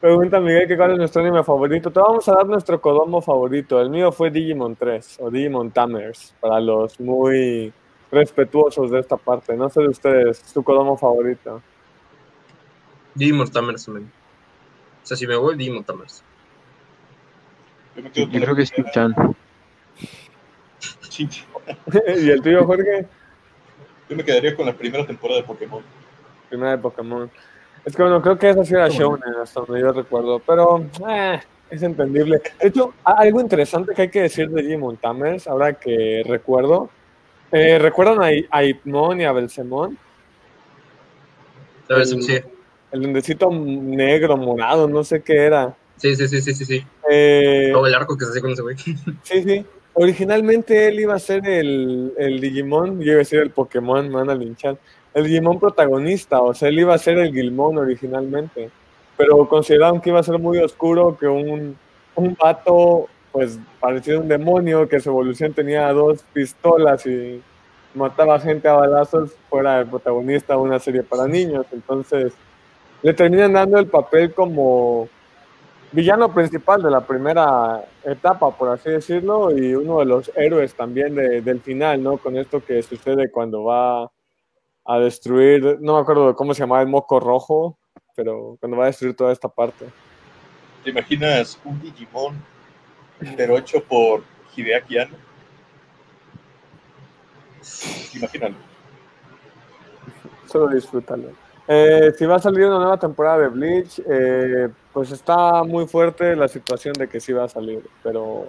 Pregunta Miguel que cuál es nuestro anime favorito. Te vamos a dar nuestro Kodomo favorito. El mío fue Digimon 3 o Digimon Tamers para los muy respetuosos de esta parte. No sé de ustedes, su Kodomo favorito. Digimon Tamers, man. O sea, si me voy, Digimon Tamers. Yo me quedo Yo con la creo que es primera. Chan. Shin-chan. ¿Y el tuyo, Jorge? Yo me quedaría con la primera temporada de Pokémon. Primera de Pokémon. Es que bueno, creo que esa sí era Shounen, hasta donde yo recuerdo, pero eh, es entendible. De hecho, algo interesante que hay que decir de Digimon Tamers, ahora que recuerdo, eh, ¿recuerdan a, I- a y a ver, El- sí, El negro, morado, no sé qué era. Sí, sí, sí, sí, sí, sí. Eh, Todo el arco que se hace con ese güey. sí, sí. Originalmente él iba a ser el, el Digimon, yo iba a decir el Pokémon, me van a linchar. El Digimon protagonista, o sea, él iba a ser el Gilmon originalmente. Pero consideraron que iba a ser muy oscuro, que un, un vato, pues parecía un demonio, que su evolución tenía dos pistolas y mataba gente a balazos, fuera el protagonista de una serie para niños. Entonces, le terminan dando el papel como villano principal de la primera etapa, por así decirlo, y uno de los héroes también de- del final, ¿no? Con esto que sucede cuando va a destruir, no me acuerdo cómo se llamaba el moco rojo, pero cuando va a destruir toda esta parte. ¿Te imaginas un Digimon, pero hecho por Hideaki Anno? Imagínalo. Solo disfrútalo. Eh, si va a salir una nueva temporada de Bleach, eh, pues está muy fuerte la situación de que sí va a salir, pero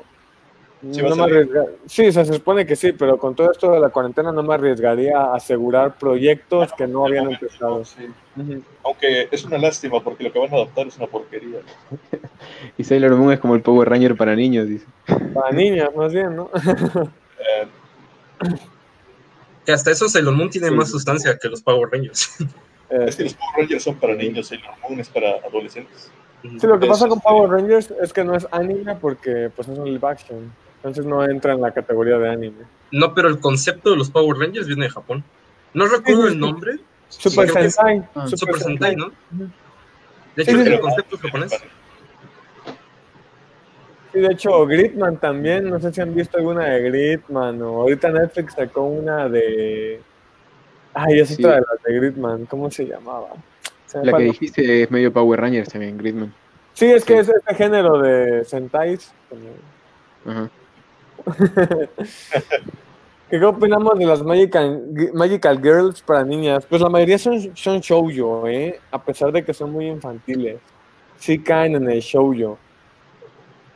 Sí no me Sí, se supone que sí, pero con todo esto de la cuarentena no me arriesgaría a asegurar proyectos que no habían empezado. Sí. Aunque es una lástima porque lo que van a adaptar es una porquería. Y Sailor Moon es como el Power Ranger para niños, dice. Para niñas, más bien, ¿no? Eh, Que hasta eso Sailor Moon tiene Sí. más sustancia que los Power Rangers. Eh, es que los Power Rangers son para niños, Sailor Moon es para adolescentes. Sí, lo que pasa con este, Power Rangers es que no es anime porque pues es un live action. Entonces no entra en la categoría de anime. No, pero el concepto de los Power Rangers viene de Japón. No recuerdo el nombre. Super Sentai. Ah, Super Sentai, ¿no? De Sí, hecho, sí, el sí. concepto es japonés. Sí, de hecho, Gridman también. No sé si han visto alguna de Gridman o ahorita Netflix sacó una de. Ay, es Sí. otra de las de Gridman. ¿Cómo se llamaba? Se La que dijiste es medio Power Rangers también, Gridman. Sí, es que Sí. es este género de Sentais. Ajá. ¿Qué opinamos de las Magical, Magical Girls para niñas? Pues la mayoría son, son shoujo, ¿eh? A pesar de que son muy infantiles. Sí caen en el shoujo.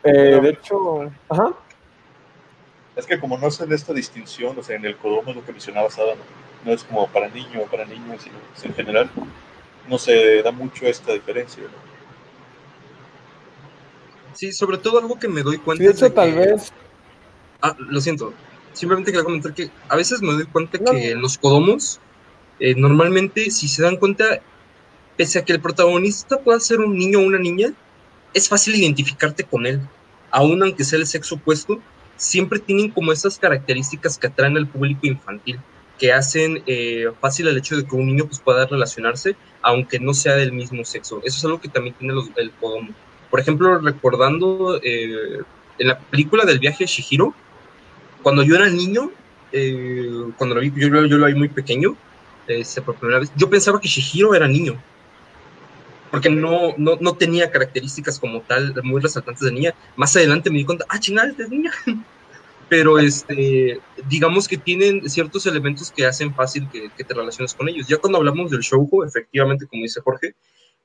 Eh, de hecho, ajá. Es que como no hacen esta distinción, o sea, en el Kodomo es lo que mencionabas, Adam, no es como para niño o para niños, sino pues, en general no se da mucho esta diferencia. ¿no? Sí, sobre todo algo que me doy cuenta. Sí, de hecho, tal que- vez. Ah, lo siento. Simplemente quería comentar que a veces me doy cuenta No. que los Kodomos, eh, normalmente, si se dan cuenta, pese a que el protagonista pueda ser un niño o una niña, es fácil identificarte con él. Aún aunque sea el sexo opuesto, siempre tienen como esas características que atraen al público infantil, que hacen eh, fácil el hecho de que un niño pues, pueda relacionarse, aunque no sea del mismo sexo. Eso es algo que también tiene los, el Kodomo. Por ejemplo, recordando eh, en la película del viaje de Shihiro, cuando yo era niño, eh, cuando lo vi, yo, yo lo vi muy pequeño, este, por primera vez, yo pensaba que Shihiro era niño. Porque no, no, no tenía características como tal muy resaltantes de niña. Más adelante me di cuenta, ah, chingada, es niña. Pero este, digamos que tienen ciertos elementos que hacen fácil que, que te relaciones con ellos. Ya cuando hablamos del shoujo, efectivamente, como dice Jorge,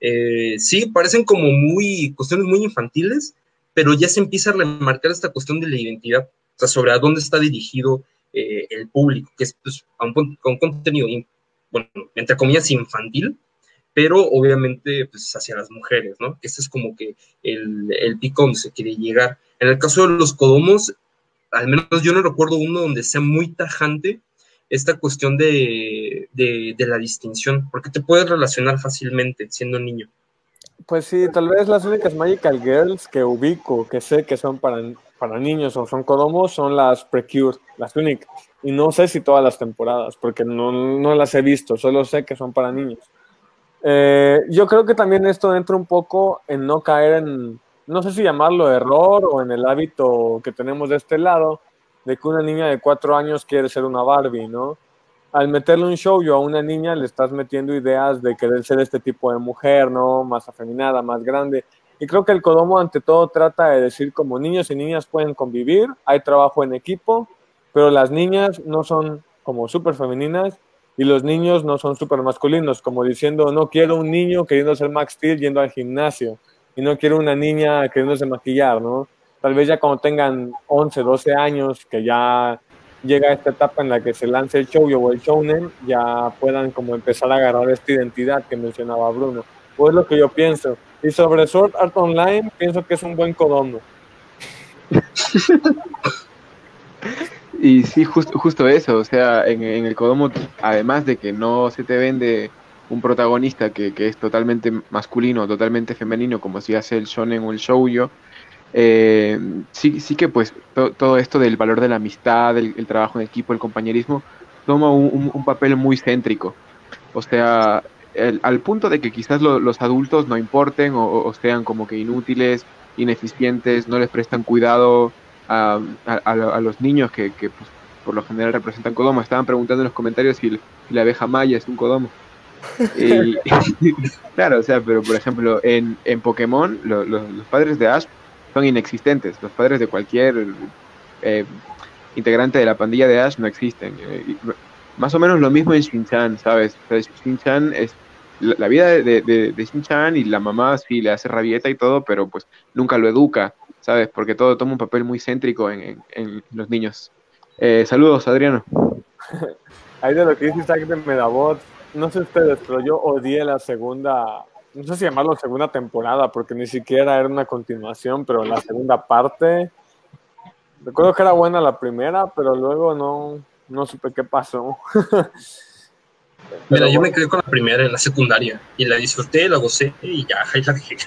eh, sí, parecen como muy, cuestiones muy infantiles, pero ya se empieza a remarcar esta cuestión de la identidad, o sea, sobre a dónde está dirigido eh, el público, que es pues, a un, con un contenido, in- bueno, entre comillas, infantil, pero obviamente pues hacia las mujeres, ¿no? Ese es como que el, el donde se quiere llegar. En el caso de los codomos, al menos yo no recuerdo uno donde sea muy tajante esta cuestión de, de, la distinción, porque te puedes relacionar fácilmente siendo niño. Pues sí, tal vez las únicas Magical Girls que ubico, que sé que son para, para niños o son Kodomos, son las Precure, las únicas. Y no sé si todas las temporadas, porque no, no las he visto, solo sé que son para niños. Eh, yo creo que también esto entra un poco en no caer en, no sé si llamarlo error o en el hábito que tenemos de este lado, de que una niña de cuatro años quiere ser una Barbie, ¿no? Al meterle un show yo a una niña le estás metiendo ideas de querer ser este tipo de mujer, ¿no? Más afeminada, más grande. Y creo que el Kodomo ante todo trata de decir como niños y niñas pueden convivir, hay trabajo en equipo, pero las niñas no son como súper femeninas y los niños no son súper masculinos, como diciendo, no quiero un niño queriendo ser Max Steel yendo al gimnasio y no quiero una niña queriéndose maquillar, ¿no? Tal vez ya cuando tengan 11, 12 años, que ya llega esta etapa en la que se lance el show o el shounen, ya puedan como empezar a agarrar esta identidad que mencionaba Bruno. Pues es lo que yo pienso. Y sobre Sword Art Online, pienso que es un buen codomo. Y sí, justo, justo eso, o sea, en, en, el Kodomo, además de que no se te vende un protagonista que, es totalmente masculino, totalmente femenino, como si hace el shonen o el shoujo, eh, sí, sí que pues to, todo esto del valor de la amistad, el, el trabajo en equipo, el compañerismo, toma un, papel muy céntrico. O sea, al punto de que quizás lo, los adultos no importen o, sean como que inútiles, ineficientes, no les prestan cuidado a, los niños que, pues, por lo general representan Kodomo. Estaban preguntando en los comentarios si, si la abeja maya es un Kodomo. Claro, o sea, pero por ejemplo, en, en Pokémon, lo, lo, los padres de Ash son inexistentes. Los padres de cualquier eh, integrante de la pandilla de Ash no existen. Eh, más o menos lo mismo en Shin-Chan, ¿sabes? O sea, Shin-Chan es la, vida de, de, de Shin-Chan y la mamá sí le hace rabieta y todo, pero pues nunca lo educa, ¿sabes? Porque todo toma un papel muy céntrico en, en, en los niños. Eh, saludos, Adriano. Ahí de lo que dice Isaac de Medabot, no sé ustedes, pero yo odié la segunda, no sé si llamarlo segunda temporada, porque ni siquiera era una continuación, pero la segunda parte, recuerdo que era buena la primera, pero luego no, no supe qué pasó. Mira, yo me quedé con la primera en la secundaria y la disfruté, la gocé y ya, ahí la dejé.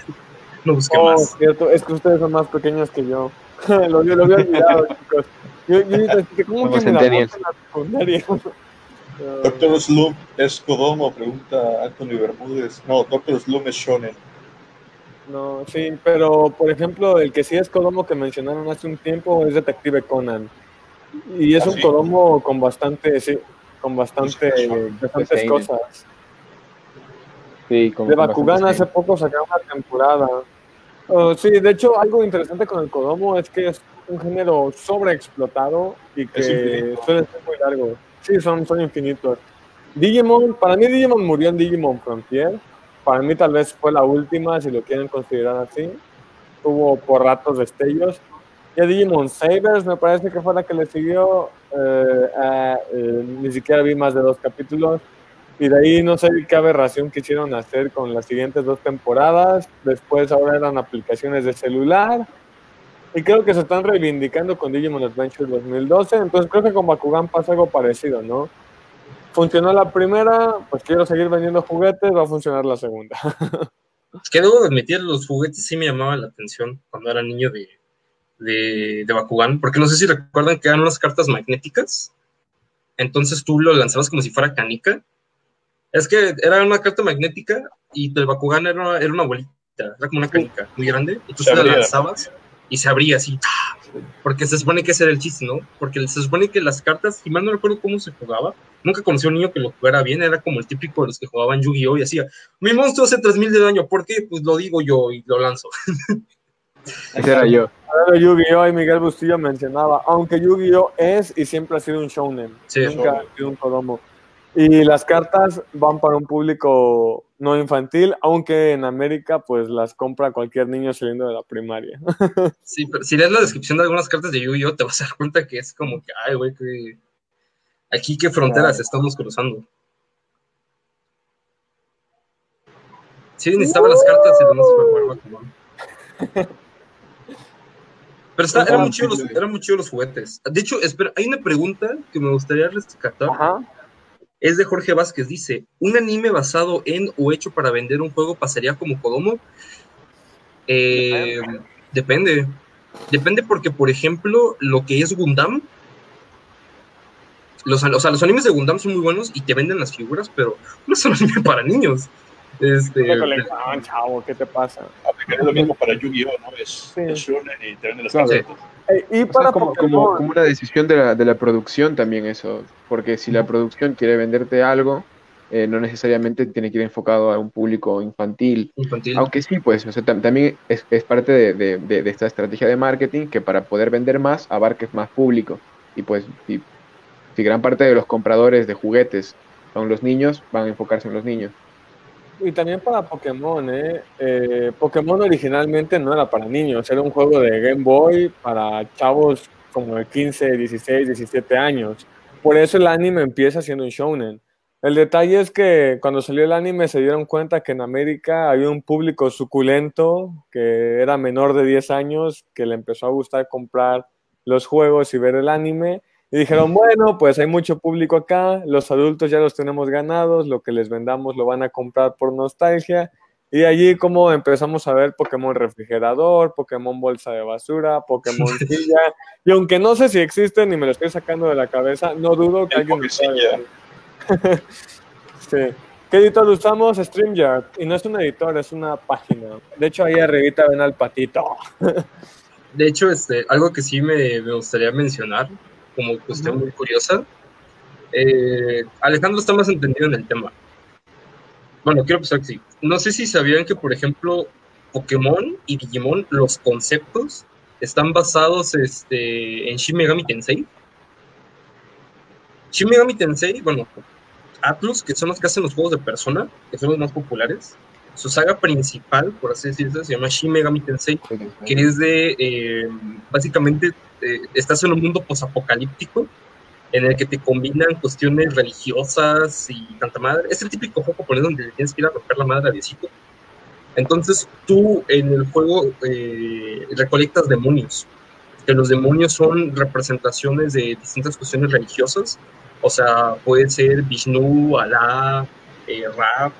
No busqué oh, más. Cierto, es que ustedes son más pequeños que yo. lo, lo había olvidado, chicos. Yo, yo, yo, ¿Cómo que me la en la secundaria? Doctor Slum es Kodomo, pregunta Anthony Bermúdez. No, Doctor Slum es Shonen. No, sí, pero por ejemplo, el que sí es Kodomo que mencionaron hace un tiempo es Detective Conan. Y es ¿Ah, un sí? Kodomo con bastante, sí, con bastante, bastantes cosas. Sí, como de Bakugan hace poco sacaron una temporada. Uh, sí, de hecho, algo interesante con el Kodomo es que es un género sobreexplotado y que suele ser muy largo. Sí, son, son infinitos. Digimon, para mí Digimon murió en Digimon Frontier. Para mí tal vez fue la última, si lo quieren considerar así. Tuvo por ratos destellos. Y a Digimon Sabers me parece que fue la que le siguió. Eh, eh, eh, ni siquiera vi más de dos capítulos. Y de ahí no sé qué aberración quisieron hacer con las siguientes dos temporadas. Después ahora eran aplicaciones de celular. Y creo que se están reivindicando con Digimon Adventure 2012. Entonces creo que con Bakugan pasa algo parecido, ¿no? Funcionó la primera, pues quiero seguir vendiendo juguetes, va a funcionar la segunda. Es que debo de admitir, los juguetes sí me llamaban la atención cuando era niño de, de, de Bakugan, porque no sé si recuerdan que eran unas cartas magnéticas. Entonces tú lo lanzabas como si fuera canica. Es que era una carta magnética y el Bakugan era, era una bolita, era como una canica muy grande. Y tú la lanzabas y se abría así, porque se supone que ese era el chiste, ¿no? Porque se supone que las cartas, y mal no recuerdo cómo se jugaba, nunca conocí a un niño que lo jugara bien, era como el típico de los que jugaban Yu-Gi-Oh! y hacía, mi monstruo hace 3000 de daño, ¿por qué? Pues lo digo yo y lo lanzo. Ese era yo. Yu-Gi-Oh! y Miguel Bustillo mencionaba, aunque Yu-Gi-Oh! es y siempre ha sido un shounen, sí, nunca ha sido un kodomo. Y las cartas van para un público no infantil, aunque en América pues las compra cualquier niño saliendo de la primaria. Sí, pero si lees la descripción de algunas cartas de Yu-Gi-Oh! te vas a dar cuenta que es como que, ay, güey, que aquí qué fronteras estamos cruzando. Sí, necesitaba las cartas y no se me acuerdo cómo. Pero está, eran, muy chidos los, eran muy chidos los juguetes. De hecho, espera, hay una pregunta que me gustaría rescatar. Ajá. Es de Jorge Vázquez, dice, ¿un anime basado en o hecho para vender un juego pasaría como Kodomo? Eh, depende. Depende porque, por ejemplo, lo que es Gundam, los, o sea, los animes de Gundam son muy buenos y te venden las figuras, pero no es un anime para niños. Este, chavo, ¿qué te pasa? Aplicaría lo mismo para Yu-Gi-Oh, ¿no? Es, Sí. es shonen y te venden las. Eh, y O sea, para como, como, como una decisión de la, de la producción también eso, porque si la producción quiere venderte algo, eh, no necesariamente tiene que ir enfocado a un público infantil, infantil. aunque sí, pues, o sea, tam- también es, es parte de, de- de- de esta estrategia de marketing que para poder vender más abarques más público, y pues si, si gran parte de los compradores de juguetes son los niños, van a enfocarse en los niños. Y también para Pokémon, ¿eh? Eh, Pokémon originalmente no era para niños, era un juego de Game Boy para chavos como de 15, 16, 17 años. Por eso el anime empieza siendo un shonen. El detalle es que cuando salió el anime se dieron cuenta que en América había un público suculento que era menor de 10 años que le empezó a gustar comprar los juegos y ver el anime. Y dijeron, bueno, pues hay mucho público acá, los adultos ya los tenemos ganados, lo que les vendamos lo van a comprar por nostalgia. Y allí como empezamos a ver Pokémon refrigerador, Pokémon bolsa de basura, Pokémon silla. Y aunque no sé si existen y me lo estoy sacando de la cabeza, no dudo que El alguien... lo sí. ¿Qué editor usamos? StreamYard. Y no es un editor, es una página. De hecho, ahí arribita ven al patito. De hecho, este, algo que sí me, me gustaría mencionar, como cuestión muy curiosa, eh, Alejandro está más entendido en el tema. Bueno, quiero pensar que sí. No sé si sabían que, por ejemplo, Pokémon y Digimon, los conceptos están basados este, en Shin Megami Tensei. Shin Megami Tensei, bueno, Atlus, que son los que hacen los juegos de persona, que son los más populares. Su saga principal, por así decirlo, se llama Shin Megami Tensei que es de, eh, básicamente, eh, estás en un mundo posapocalíptico en el que te combinan cuestiones religiosas y tanta madre. Es el típico juego japonés donde tienes que ir a romper la madre a Diosito. Entonces tú en el juego eh, recolectas demonios, que los demonios son representaciones de distintas cuestiones religiosas. O sea, puede ser Vishnu, Alá, eh, Ra,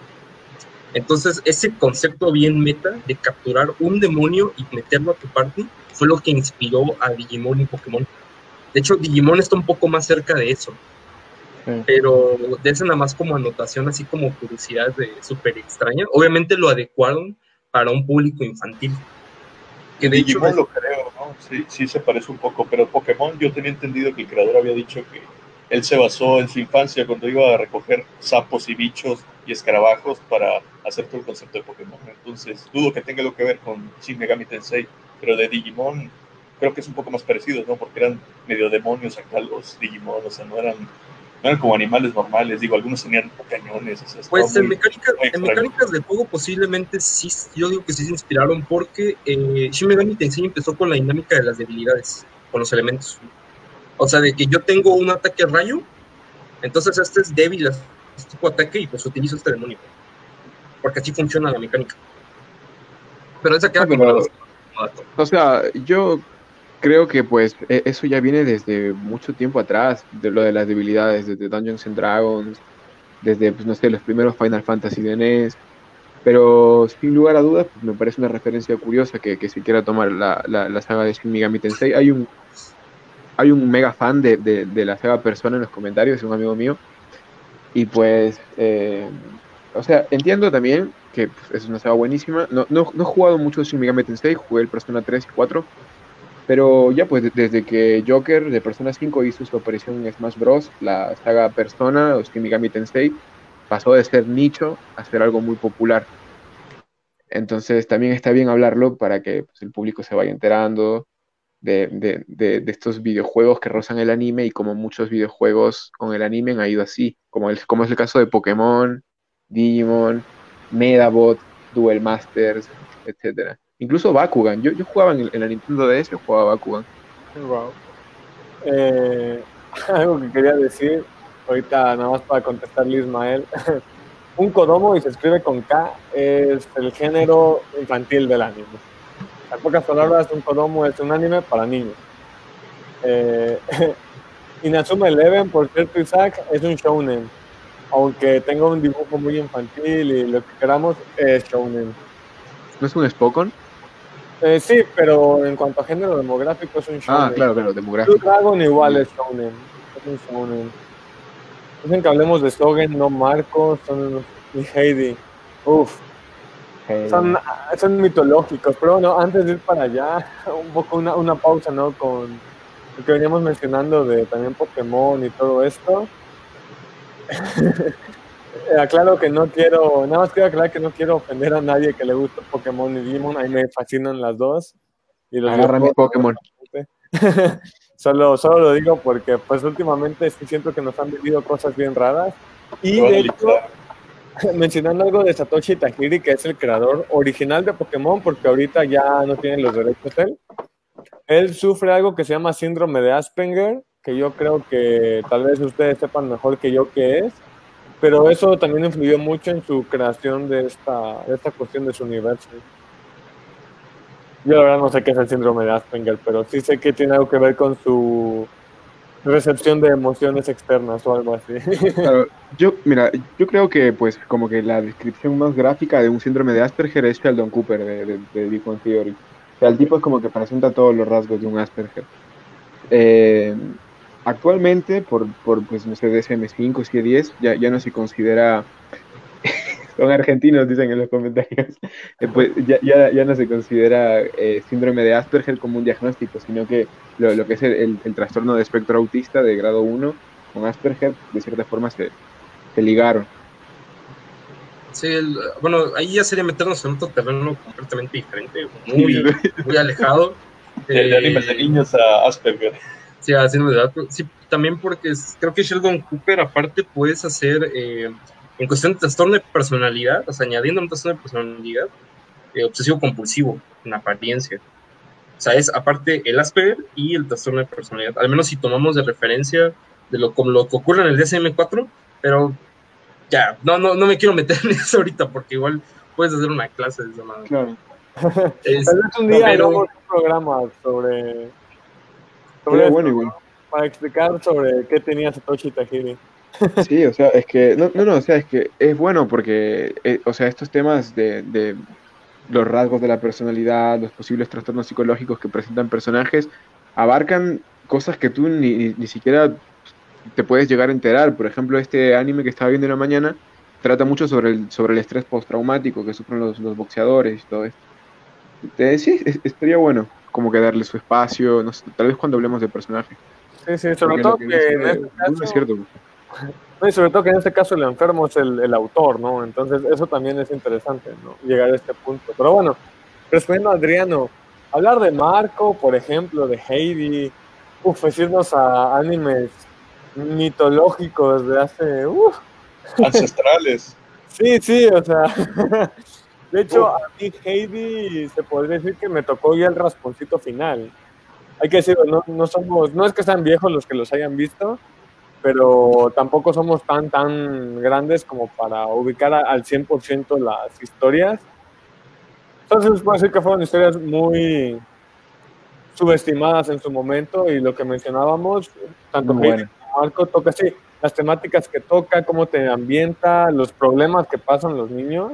entonces, ese concepto bien meta de capturar un demonio y meterlo a tu party fue lo que inspiró a Digimon y Pokémon. De hecho, Digimon está un poco más cerca de eso. Sí. Pero de esa nada más como anotación, así como curiosidad de súper extraña. Obviamente lo adecuaron para un público infantil. Que de hecho, Digimon lo creo, ¿no? Sí, sí se parece un poco, pero Pokémon yo tenía entendido que el creador había dicho que él se basó en su infancia cuando iba a recoger sapos y bichos y escarabajos para hacer todo el concepto de Pokémon. Entonces, dudo que tenga algo que ver con Shin Megami Tensei, pero de Digimon creo que es un poco más parecido, ¿no? Porque eran medio demonios acá los Digimon, o sea, no eran, no eran como animales normales, digo, algunos tenían cañones, o sea, Pues en, muy- en mecánicas del juego posiblemente sí, yo digo que sí se inspiraron porque eh, Shin Megami Tensei empezó con la dinámica de las debilidades, con los elementos. O sea, de que yo tengo un ataque rayo, entonces este es débil, este tipo de ataque y pues utilizo este demonio. Porque así funciona la mecánica. Pero esa queda Ah, como dato. O sea, yo creo que pues e- eso ya viene desde mucho tiempo atrás, de lo de las debilidades, desde Dungeons and Dragons, desde, pues no sé, los primeros Final Fantasy de NES, pero sin lugar a dudas, pues, me parece una referencia curiosa que, que se quiera tomar la, la, la saga de Shin Megami Tensei. Hay un, hay un mega fan de, de, de la saga Persona en los comentarios, es un amigo mío, y pues, eh, o sea, entiendo también que pues, es una saga buenísima. No, no, no he jugado mucho Shin Megami Tensei, jugué el Persona 3 y 4, pero ya pues de- desde que Joker de Persona 5 hizo su aparición en Smash Bros, la saga Persona o Shin Megami Tensei pasó de ser nicho a ser algo muy popular. Entonces también está bien hablarlo para que pues, el público se vaya enterando de, de- de- estos videojuegos que rozan el anime y como muchos videojuegos con el anime han ido así, como, el, como es el caso de Pokémon, Digimon, Medabot, Duel Masters, etcétera. Incluso Bakugan. Yo, yo jugaba en, en la Nintendo DS, yo jugaba Bakugan. Wow. Eh, algo que quería decir, ahorita nada más para contestarle Ismael. un Kodomo, y se escribe con K, es el género infantil del anime. En pocas palabras, un Kodomo es un anime para niños. Eh, Inazuma Eleven, por cierto, Isaac, es un shounen. aunque tenga un dibujo muy infantil y lo que queramos, es shounen. ¿No es un Spokon? Eh, sí, pero en cuanto a género demográfico es un shounen. Ah, claro, claro, demográfico. Dragon igual es shounen. Es un shounen. Dicen que hablemos de Sogen, no Marco, son y Heidi. Uf, son, son mitológicos, pero bueno, antes de ir para allá, un poco una, una pausa, ¿no? Con lo que veníamos mencionando de también Pokémon y todo esto. Aclaro que no quiero, nada más quiero aclarar que no quiero ofender a nadie que le guste Pokémon y Digimon, a mí me fascinan las dos. Y los Agarra mi Pokémon. solo, solo lo digo porque pues últimamente sí siento que nos han vivido cosas bien raras. Y de hecho, mencionando algo de Satoshi Tajiri, que es el creador original de Pokémon, porque ahorita ya no tiene los derechos él. Él sufre algo que se llama síndrome de Asperger, que yo creo que tal vez ustedes sepan mejor que yo qué es, pero eso también influyó mucho en su creación de esta, de esta cuestión de su universo. Yo la verdad no sé qué es el síndrome de Asperger, pero sí sé que tiene algo que ver con su recepción de emociones externas o algo así. Claro, yo, mira, yo creo que pues como que la descripción más gráfica de un síndrome de Asperger es Sheldon Cooper de, de, de Big Theory. O sea, el tipo es como que presenta todos los rasgos de un Asperger. Eh, actualmente, por, por pues, no sé, DSM-5, C10, ya, ya no se considera... Son argentinos, dicen en los comentarios. Eh, pues ya, ya, ya no se considera eh, síndrome de Asperger como un diagnóstico, sino que lo, lo que es el, el- el trastorno de espectro autista de grado 1 con Asperger, de cierta forma se, se ligaron. Sí, el- bueno, ahí ya sería meternos en otro terreno completamente diferente, muy, muy alejado. De, de Eh, de niños a Asperger. Sí, haciendo de datos. Sí, también porque es- creo que Sheldon Cooper, aparte, puedes hacer, eh, en cuestión de trastorno de personalidad, o sea, añadiendo un trastorno de personalidad, eh, obsesivo compulsivo, en apariencia. O sea, es aparte el Asperger y el trastorno de personalidad. Al menos si tomamos de referencia de lo, como lo que ocurre en el DSM-4, pero ya, no, no, no me quiero meter en eso ahorita porque igual puedes hacer una clase de esa manera. Claro. Es- Tal vez un día pero- un programa sobre, sobre bueno, igual. para explicar sobre qué tenía Satoshi Tajiri. Sí, o sea, es que, no, no, no, o sea, es que es bueno porque, eh, o sea, estos temas de, de los rasgos de la personalidad, los posibles trastornos psicológicos que presentan personajes, abarcan cosas que tú ni, ni, ni siquiera te puedes llegar a enterar. Por ejemplo, este anime que estaba viendo en la mañana trata mucho sobre el, sobre el estrés postraumático que sufren los, los boxeadores y todo esto. Eh, sí, es- estaría bueno como que darle su espacio, no sé, tal vez cuando hablemos de personajes. Sí, sí, sobre todo que, en este caso, es cierto. no, y sobre todo que en este caso el enfermo es el, el autor, ¿no? Entonces eso también es interesante, ¿no? Llegar a este punto. Pero bueno, respondiendo a Adriano, hablar de Marco, por ejemplo, de Heidi, uf, es irnos a animes mitológicos de hace, Ancestrales. Sí, sí, o sea. De hecho, a mí Heidi se podría decir que me tocó ya el rasponcito final. Hay que decirlo, no, no somos, no es que sean viejos los que los hayan visto, pero tampoco somos tan, tan grandes como para ubicar al 100% las historias. Entonces, puedo decir que fueron historias muy subestimadas en su momento y lo que mencionábamos, tanto bueno. como Marco toca, sí, las temáticas que toca, cómo te ambienta, los problemas que pasan los niños.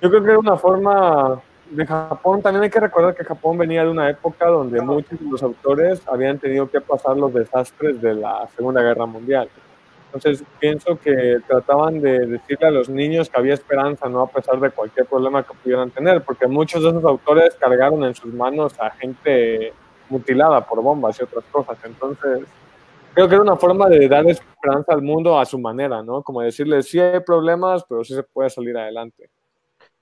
Yo creo que era una forma de Japón. También hay que recordar que Japón venía de una época donde muchos de los autores habían tenido que pasar los desastres de la Segunda Guerra Mundial. Entonces pienso que trataban de decirle a los niños que había esperanza, ¿no? A pesar de cualquier problema que pudieran tener, porque muchos de esos autores cargaron en sus manos a gente mutilada por bombas y otras cosas. Entonces, creo que era una forma de dar esperanza al mundo a su manera, ¿no? Como decirle, sí hay problemas, pero sí se puede salir adelante.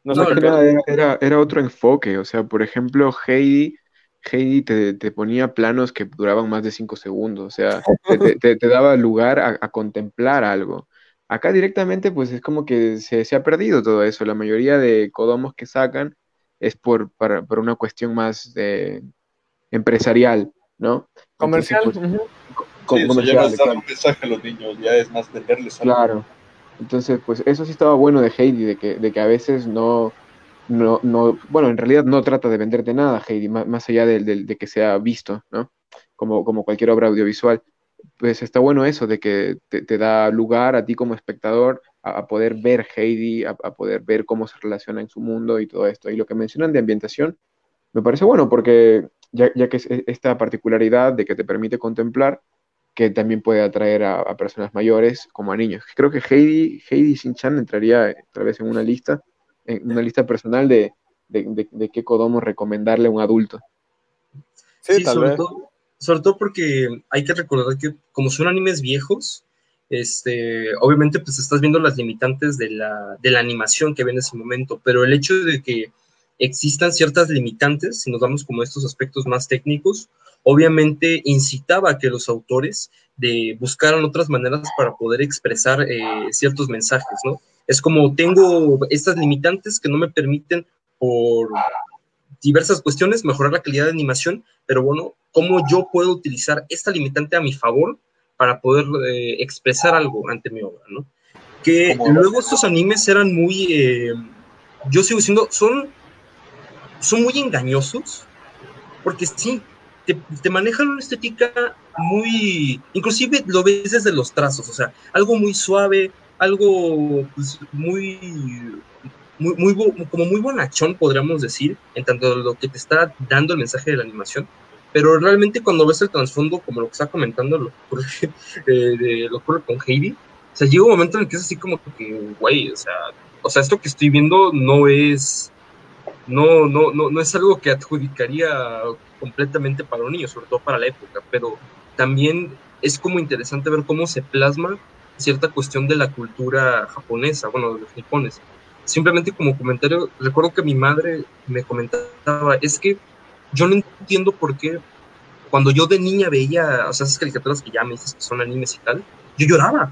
No No, era, era, era otro enfoque, o sea, por ejemplo, Heidi, Heidi te, te ponía planos que duraban más de cinco segundos, o sea, te, te- daba lugar a, a contemplar algo. Acá directamente, pues es como que se, se ha perdido todo eso. La mayoría de codomos que sacan es por, para- por una cuestión más eh, empresarial, ¿no? Comercial. Entonces, pues, ujú. co- Sí, eso ya no comercial, es dar un mensaje a los niños, ya es más venderles algo. Claro. Entonces, pues eso sí estaba bueno de Heidi, de que, de que a veces no, no, no, bueno, en realidad no trata de venderte nada, Heidi, más, allá del- del- de, que sea visto, ¿no? Como, como cualquier obra audiovisual. pues está bueno eso, de que te, da lugar a ti como espectador a, poder ver Heidi, a, poder ver cómo se relaciona en su mundo y todo esto. Y lo que mencionan de ambientación, me parece bueno, porque ya, que es esta particularidad de que te permite contemplar, que también puede atraer a, personas mayores como a niños. Creo que Heidi, Heidi Shin-chan entraría tal vez en una lista, en una lista personal de, de, qué Kodomo recomendarle a un adulto. Sí, sobre, Todo, sobre todo porque hay que recordar que como son animes viejos, este, obviamente pues estás viendo las limitantes de la, de la animación que ve en ese momento, pero el hecho de que existan ciertas limitantes, si nos damos como estos aspectos más técnicos, obviamente incitaba a que los autores de buscaran otras maneras para poder expresar eh, ciertos mensajes, ¿no? Es como tengo estas limitantes que no me permiten por diversas cuestiones mejorar la calidad de animación, pero bueno, ¿cómo yo puedo utilizar esta limitante a mi favor para poder eh, expresar algo ante mi obra, ¿no? Que luego estos animes eran muy, eh, yo sigo diciendo, son, son muy engañosos, porque sí, te, manejan una estética muy, inclusive lo ves desde los trazos, o sea, algo muy suave, algo pues, muy, muy, muy, como muy bonachón, podríamos decir, en tanto lo que te está dando el mensaje de la animación, pero realmente cuando ves el trasfondo, como lo que está comentando, lo que eh, ocurre con Heidi, o sea, llega un momento en el que es así como que, güey, o sea, o sea, esto que estoy viendo no es, no, no, no, no es algo que adjudicaría completamente para un niño, sobre todo para la época, pero también es como interesante ver cómo se plasma cierta cuestión de la cultura japonesa, bueno, de los nipones. Simplemente como comentario, recuerdo que mi madre me comentaba, es que yo no entiendo por qué cuando yo de niña veía, o sea, esas caricaturas que ya me dices que son animes y tal, yo lloraba.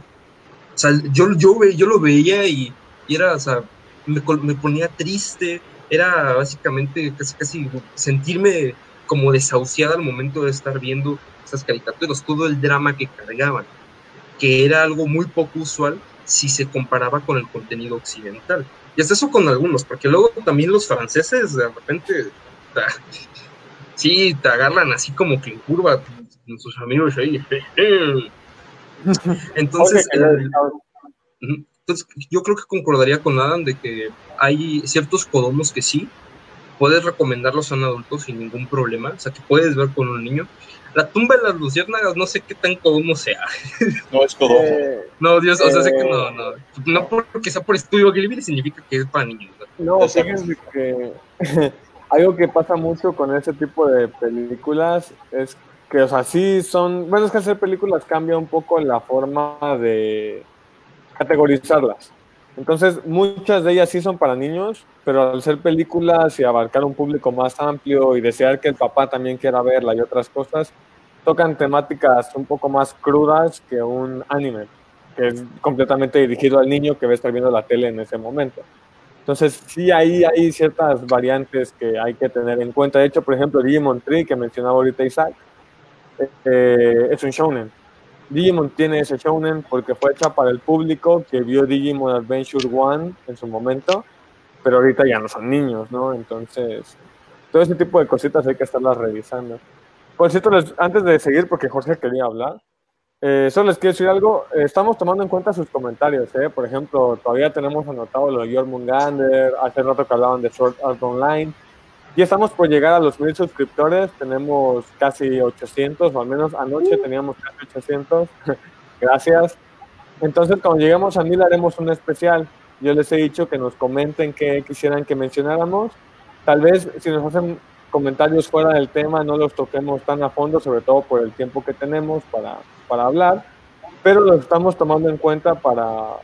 O sea, yo, yo, yo lo veía y, era, o sea, me, me ponía triste, era básicamente casi, casi sentirme como desahuciada al momento de estar viendo esas caricaturas, todo el drama que cargaban, que era algo muy poco usual si se comparaba con el contenido occidental. Y es eso con algunos, porque luego también los franceses de repente, sí, te agarran así como que en curva, sus amigos ahí. Entonces, entonces, yo creo que concordaría con Adam de que hay ciertos codomos que sí, puedes recomendarlos a un adulto sin ningún problema, o sea, que puedes ver con un niño. La tumba de las luciérnagas, no sé qué tan codomo sea. No es codomo. no, Dios, o sea, sé que no, no. No porque sea por estudio Gilbert significa que es para niños. No, fíjense que algo que pasa mucho con ese tipo de películas es que, o sea, sí son. Bueno, es que hacer películas cambia un poco la forma de categorizarlas. Entonces, muchas de ellas sí son para niños, pero al ser películas y abarcar un público más amplio y desear que el papá también quiera verla y otras cosas, tocan temáticas un poco más crudas que un anime, que es completamente dirigido al niño que va a estar viendo la tele en ese momento. Entonces, sí, ahí hay ciertas variantes que hay que tener en cuenta. De hecho, por ejemplo, Digimon Tree, que mencionaba ahorita Isaac, eh, es un shonen Digimon tiene ese shounen porque fue hecha para el público que vio Digimon Adventure One en su momento, pero ahorita ya no son niños, ¿no? Entonces, todo ese tipo de cositas hay que estarlas revisando. Por cierto, antes de seguir, porque Jorge quería hablar, eh, solo les quiero decir algo. estamos tomando en cuenta sus comentarios. ¿eh? Por ejemplo, todavía tenemos anotado lo de Jormungander, hace rato que hablaban de Sword Art Online. Y estamos por llegar a los mil suscriptores, tenemos casi 800, o al menos anoche teníamos casi 800. Gracias. Entonces, cuando lleguemos a mil, haremos un especial. Yo les he dicho que nos comenten qué quisieran que mencionáramos. Tal vez si nos hacen comentarios fuera del tema, no los toquemos tan a fondo, sobre todo por el tiempo que tenemos para, para hablar, pero los estamos tomando en cuenta para,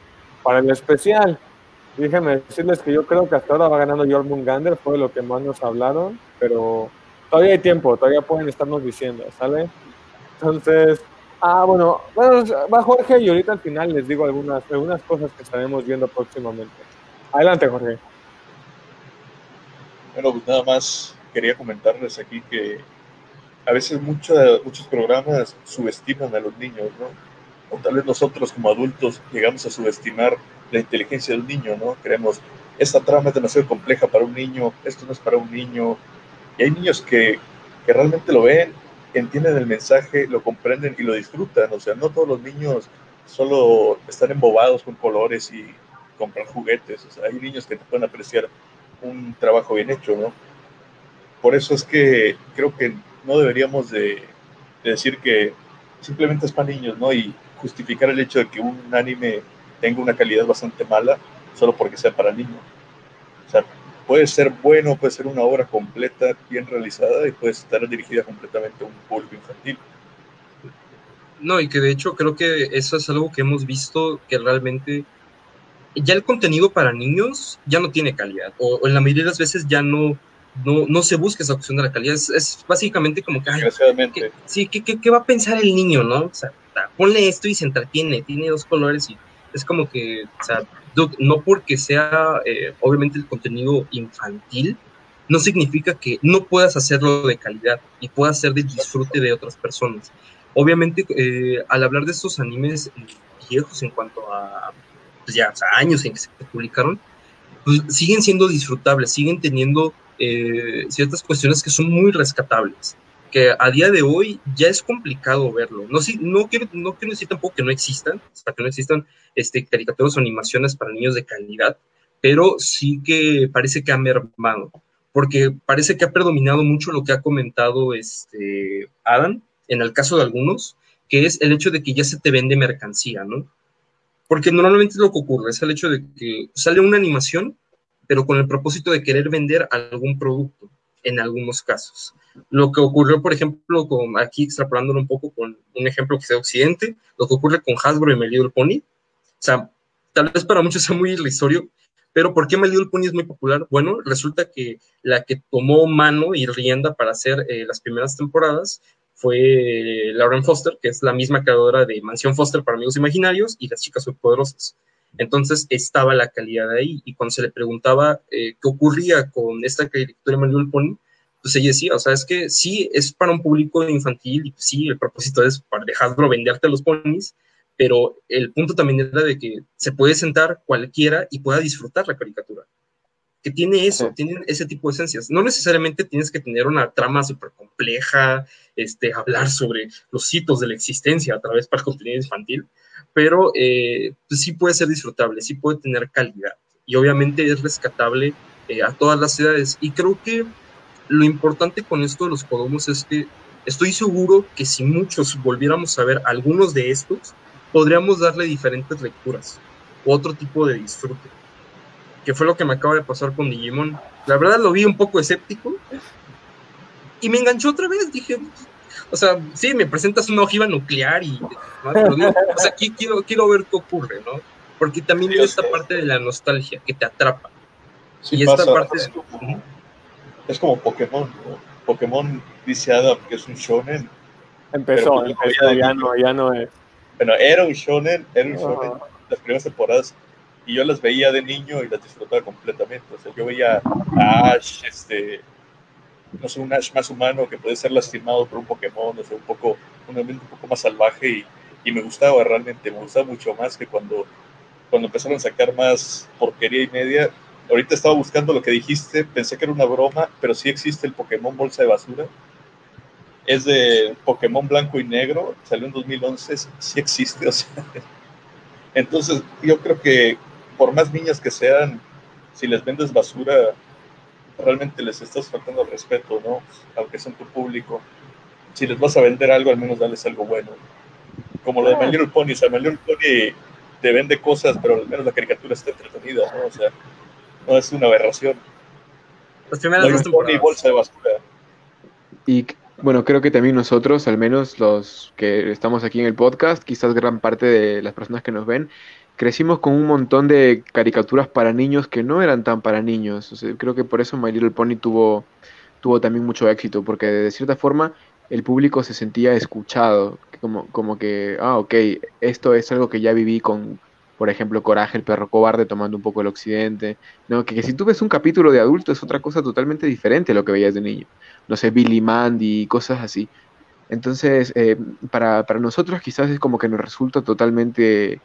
para el especial. Déjenme decirles que yo creo que hasta ahora va ganando Jormungandr, fue lo que más nos hablaron, pero todavía hay tiempo, todavía pueden estarnos diciendo, ¿sale? Entonces, ah, bueno, va Jorge y ahorita al final les digo algunas, algunas cosas que estaremos viendo próximamente. Adelante, Jorge. Bueno, pues nada más quería comentarles aquí que a veces muchos programas subestiman a los niños, ¿no? O tal vez nosotros como adultos llegamos a subestimar la inteligencia del niño, ¿no? Creemos, esta trama es demasiado compleja para un niño, esto no es para un niño. Y hay niños que, que realmente lo ven entienden el mensaje, lo comprenden y lo disfrutan. O sea, no todos los niños solo están embobados con colores y compran juguetes. O sea, hay niños que pueden apreciar un trabajo bien hecho, ¿no? Por eso es que creo que no deberíamos de, decir que simplemente es para niños, ¿no? Y justificar el hecho de que un anime tenga una calidad bastante mala solo porque sea para niños. O sea, puede ser bueno, puede ser una obra completa, bien realizada y puede estar dirigida completamente a un público infantil. No, y que de hecho creo que eso es algo que hemos visto que realmente ya el contenido para niños ya no tiene calidad, o, en la mayoría de las veces ya no, no, se busca esa opción de la calidad, es, básicamente como que, sí, ¿qué, ¿qué, va a pensar el niño, no? O sea, ponle esto y se entretiene, tiene dos colores y es como que, o sea, no porque sea eh, obviamente el contenido infantil, no significa que no puedas hacerlo de calidad y puedas ser de disfrute de otras personas. Obviamente, eh, al hablar de estos animes viejos en cuanto a pues ya años en que se publicaron, pues siguen siendo disfrutables, siguen teniendo eh, ciertas cuestiones que son muy rescatables, que a día de hoy ya es complicado verlo. No, no, quiero, no quiero decir tampoco que no existan, hasta que no existan este, caricaturas o animaciones para niños de calidad, pero sí que parece que ha mermado, porque parece que ha predominado mucho lo que ha comentado este Adam, en el caso de algunos, que es el hecho de que ya se te vende mercancía, ¿no? Porque normalmente lo que ocurre es el hecho de que sale una animación, pero con el propósito de querer vender algún producto, en algunos casos. Lo que ocurrió, por ejemplo, con, aquí extrapolándolo un poco con un ejemplo que sea Occidente, lo que ocurre con Hasbro y My Little Pony. O sea, tal vez para muchos sea muy irrisorio, pero ¿por qué My Little Pony es muy popular? Bueno, resulta que la que tomó mano y rienda para hacer eh, las primeras temporadas fue Lauren Foster, que es la misma creadora de Mansión Foster para Amigos Imaginarios y Las Chicas Superpoderosas. Entonces estaba la calidad ahí y cuando se le preguntaba eh, qué ocurría con esta caricatura de Manuel Pony, pues ella decía, o sea, es que sí es para un público infantil y sí, el propósito es para dejarlo venderte a los ponis, pero el punto también era de que se puede sentar cualquiera y pueda disfrutar la caricatura que tiene eso, tiene ese tipo de esencias. No necesariamente tienes que tener una trama súper compleja, este, hablar sobre los hitos de la existencia a través para contenido infantil, pero eh, pues sí puede ser disfrutable, sí puede tener calidad y obviamente es rescatable eh, a todas las edades. Y creo que lo importante con esto de los Kodomos es que estoy seguro que si muchos volviéramos a ver algunos de estos, podríamos darle diferentes lecturas, otro tipo de disfrute que fue lo que me acaba de pasar con Digimon. La verdad lo vi un poco escéptico y me enganchó otra vez. Dije, o sea, sí, me presentas una ojiva nuclear y, o sea, aquí quiero, quiero ver qué ocurre, ¿no? Porque también hay esta parte de la nostalgia que te atrapa. y esta parte es, como, es como Pokémon, ¿no? Pokémon dice Adam que es un shonen. Empezó, empezó ya no, ya no es. Bueno, era un shonen, era un shonen. Las primeras temporadas y yo las veía de niño y las disfrutaba completamente. O sea, yo veía a Ash, este, no sé, un Ash más humano que puede ser lastimado por un Pokémon, o sea, un poco, un ambiente un poco más salvaje y, y, me gustaba realmente, me gustaba mucho más que cuando, cuando empezaron a sacar más porquería y media. Ahorita estaba buscando lo que dijiste, pensé que era una broma, pero sí existe el Pokémon Bolsa de Basura. Es de Pokémon blanco y negro, salió en 2011, sí existe, o sea. Entonces, yo creo que por más niñas que sean, si les vendes basura, realmente les estás faltando al respeto, ¿no? Aunque son tu público. Si les vas a vender algo, al menos dales algo bueno. Como lo de My Little Pony, o sea, My Little Pony te vende cosas, pero al menos la caricatura está entretenida, ¿no? O sea, no es una aberración. Las primeras dos Pony bolsa de basura. Y bueno, creo que también nosotros, al menos los que estamos aquí en el podcast, quizás gran parte de las personas que nos ven, crecimos con un montón de caricaturas para niños que no eran tan para niños. creo que por eso My Little Pony tuvo, tuvo también mucho éxito, porque de cierta forma el público se sentía escuchado, como, como que, ah, ok, esto es algo que ya viví con, por ejemplo, Coraje, el perro cobarde, tomando un poco el occidente. No, que, si tú ves un capítulo de adulto es otra cosa totalmente diferente a lo que veías de niño. No sé, Billy Mandy, cosas así. Entonces, eh, para, para nosotros quizás es como que nos resulta totalmente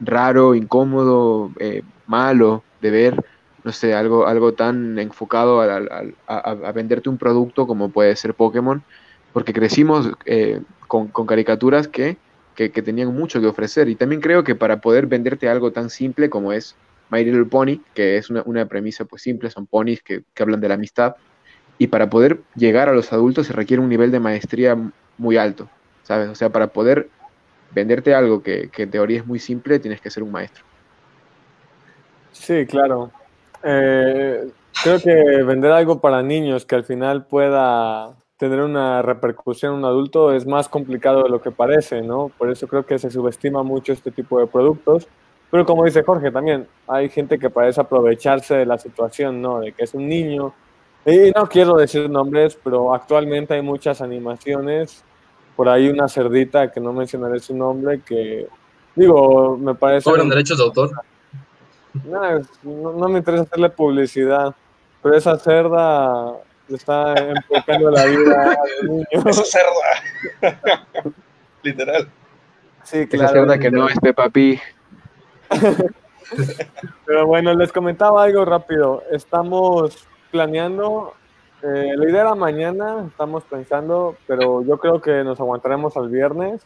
raro, incómodo, eh, malo de ver, no sé, algo, algo tan enfocado a, venderte un producto como puede ser Pokémon, porque crecimos eh, con, caricaturas que, que, que tenían mucho que ofrecer. Y también creo que para poder venderte algo tan simple como es My Little Pony, que es una, una premisa pues simple, son ponis que, que hablan de la amistad, y para poder llegar a los adultos se requiere un nivel de maestría muy alto, ¿sabes? O sea, para poder venderte algo que, que en teoría es muy simple, tienes que ser un maestro. Sí, claro. Eh, creo que vender algo para niños que al final pueda tener una repercusión en un adulto es más complicado de lo que parece, ¿no? Por eso creo que se subestima mucho este tipo de productos. Pero como dice Jorge, también hay gente que parece aprovecharse de la situación, ¿no? De que es un niño. Y no quiero decir nombres, pero actualmente hay muchas animaciones. Por ahí una cerdita, que no mencionaré su nombre, que, digo, me parece... Cobran derechos de autor. No, no, no me interesa hacerle publicidad, pero esa cerda le está enfocando la vida al niño. Esa cerda. Literal. Sí, Esa claro. cerda que no es Peppa Pig. Pero bueno, les comentaba algo rápido. Estamos planeando, eh, la idea era mañana, estamos pensando, pero yo creo que nos aguantaremos al viernes.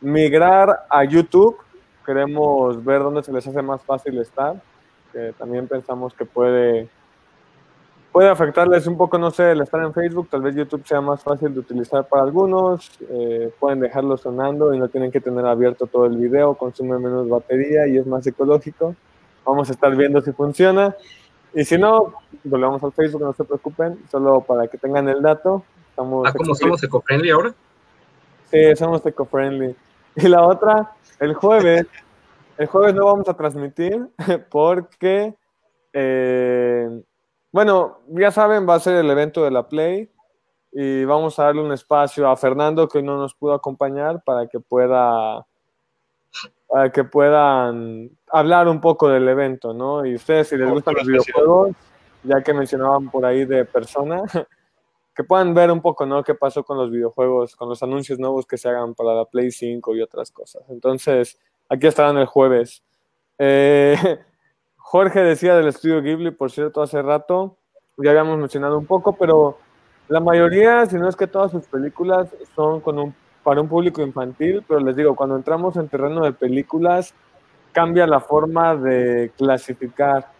Migrar a YouTube, queremos ver dónde se les hace más fácil estar, que también pensamos que puede, puede afectarles un poco, no sé, el estar en Facebook, tal vez YouTube sea más fácil de utilizar para algunos, eh, pueden dejarlo sonando y no tienen que tener abierto todo el video, consume menos batería y es más ecológico. Vamos a estar viendo si funciona. Y si no, volvemos al Facebook, no se preocupen, solo para que tengan el dato. Estamos Ah, ¿cómo somos eco-friendly ahora? Sí, somos eco-friendly. Y la otra, el jueves, el jueves no vamos a transmitir porque, eh, bueno, ya saben, va a ser el evento de la Play y vamos a darle un espacio a Fernando que no nos pudo acompañar para que pueda, para que puedan hablar un poco del evento, ¿no? Y ustedes, si les gustan los videojuegos, ya que mencionaban por ahí de persona, que puedan ver un poco, ¿no? ¿Qué pasó con los videojuegos, con los anuncios nuevos que se hagan para la Play 5 y otras cosas? Entonces, aquí estarán el jueves. Eh, Jorge decía del estudio Ghibli, por cierto, hace rato, ya habíamos mencionado un poco, pero la mayoría, si no es que todas sus películas son con un, para un público infantil, pero les digo, cuando entramos en terreno de películas, cambia la forma de clasificar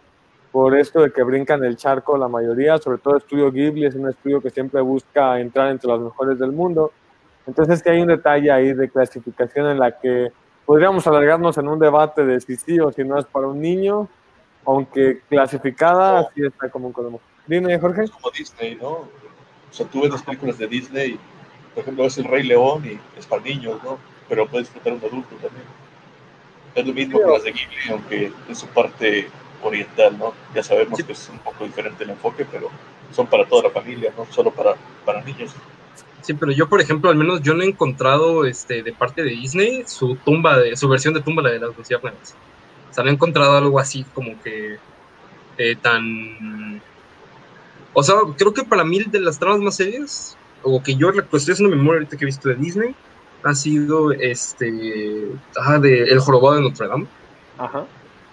por esto de que brincan el charco la mayoría, sobre todo Estudio Ghibli es un estudio que siempre busca entrar entre los mejores del mundo. Entonces que hay un detalle ahí de clasificación en la que podríamos alargarnos en un debate de si sí o si no es para un niño, aunque clasificada así está como un colombo. Dime, Jorge. Es como Disney, ¿no? O sea, tú ves las películas de Disney, por ejemplo, ves El Rey León y es para niños, ¿no? Pero puede disfrutar un adulto también. Es lo mismo que las de Ghibli, aunque en su parte oriental, ¿no? Ya sabemos Sí. que es un poco diferente el enfoque, pero son para toda la familia, no solo para, para niños. Sí, pero yo, por ejemplo, al menos yo no he encontrado este, de parte de Disney su tumba, de, su versión de tumba la de las luciérnagas. O sea, no he encontrado algo así como que eh, tan... O sea, creo que para mí de las tramas más serias, o que yo pues, estoy haciendo memoria ahorita que he visto de Disney, ha sido este... Ah, de El jorobado de Notre Dame. Ajá.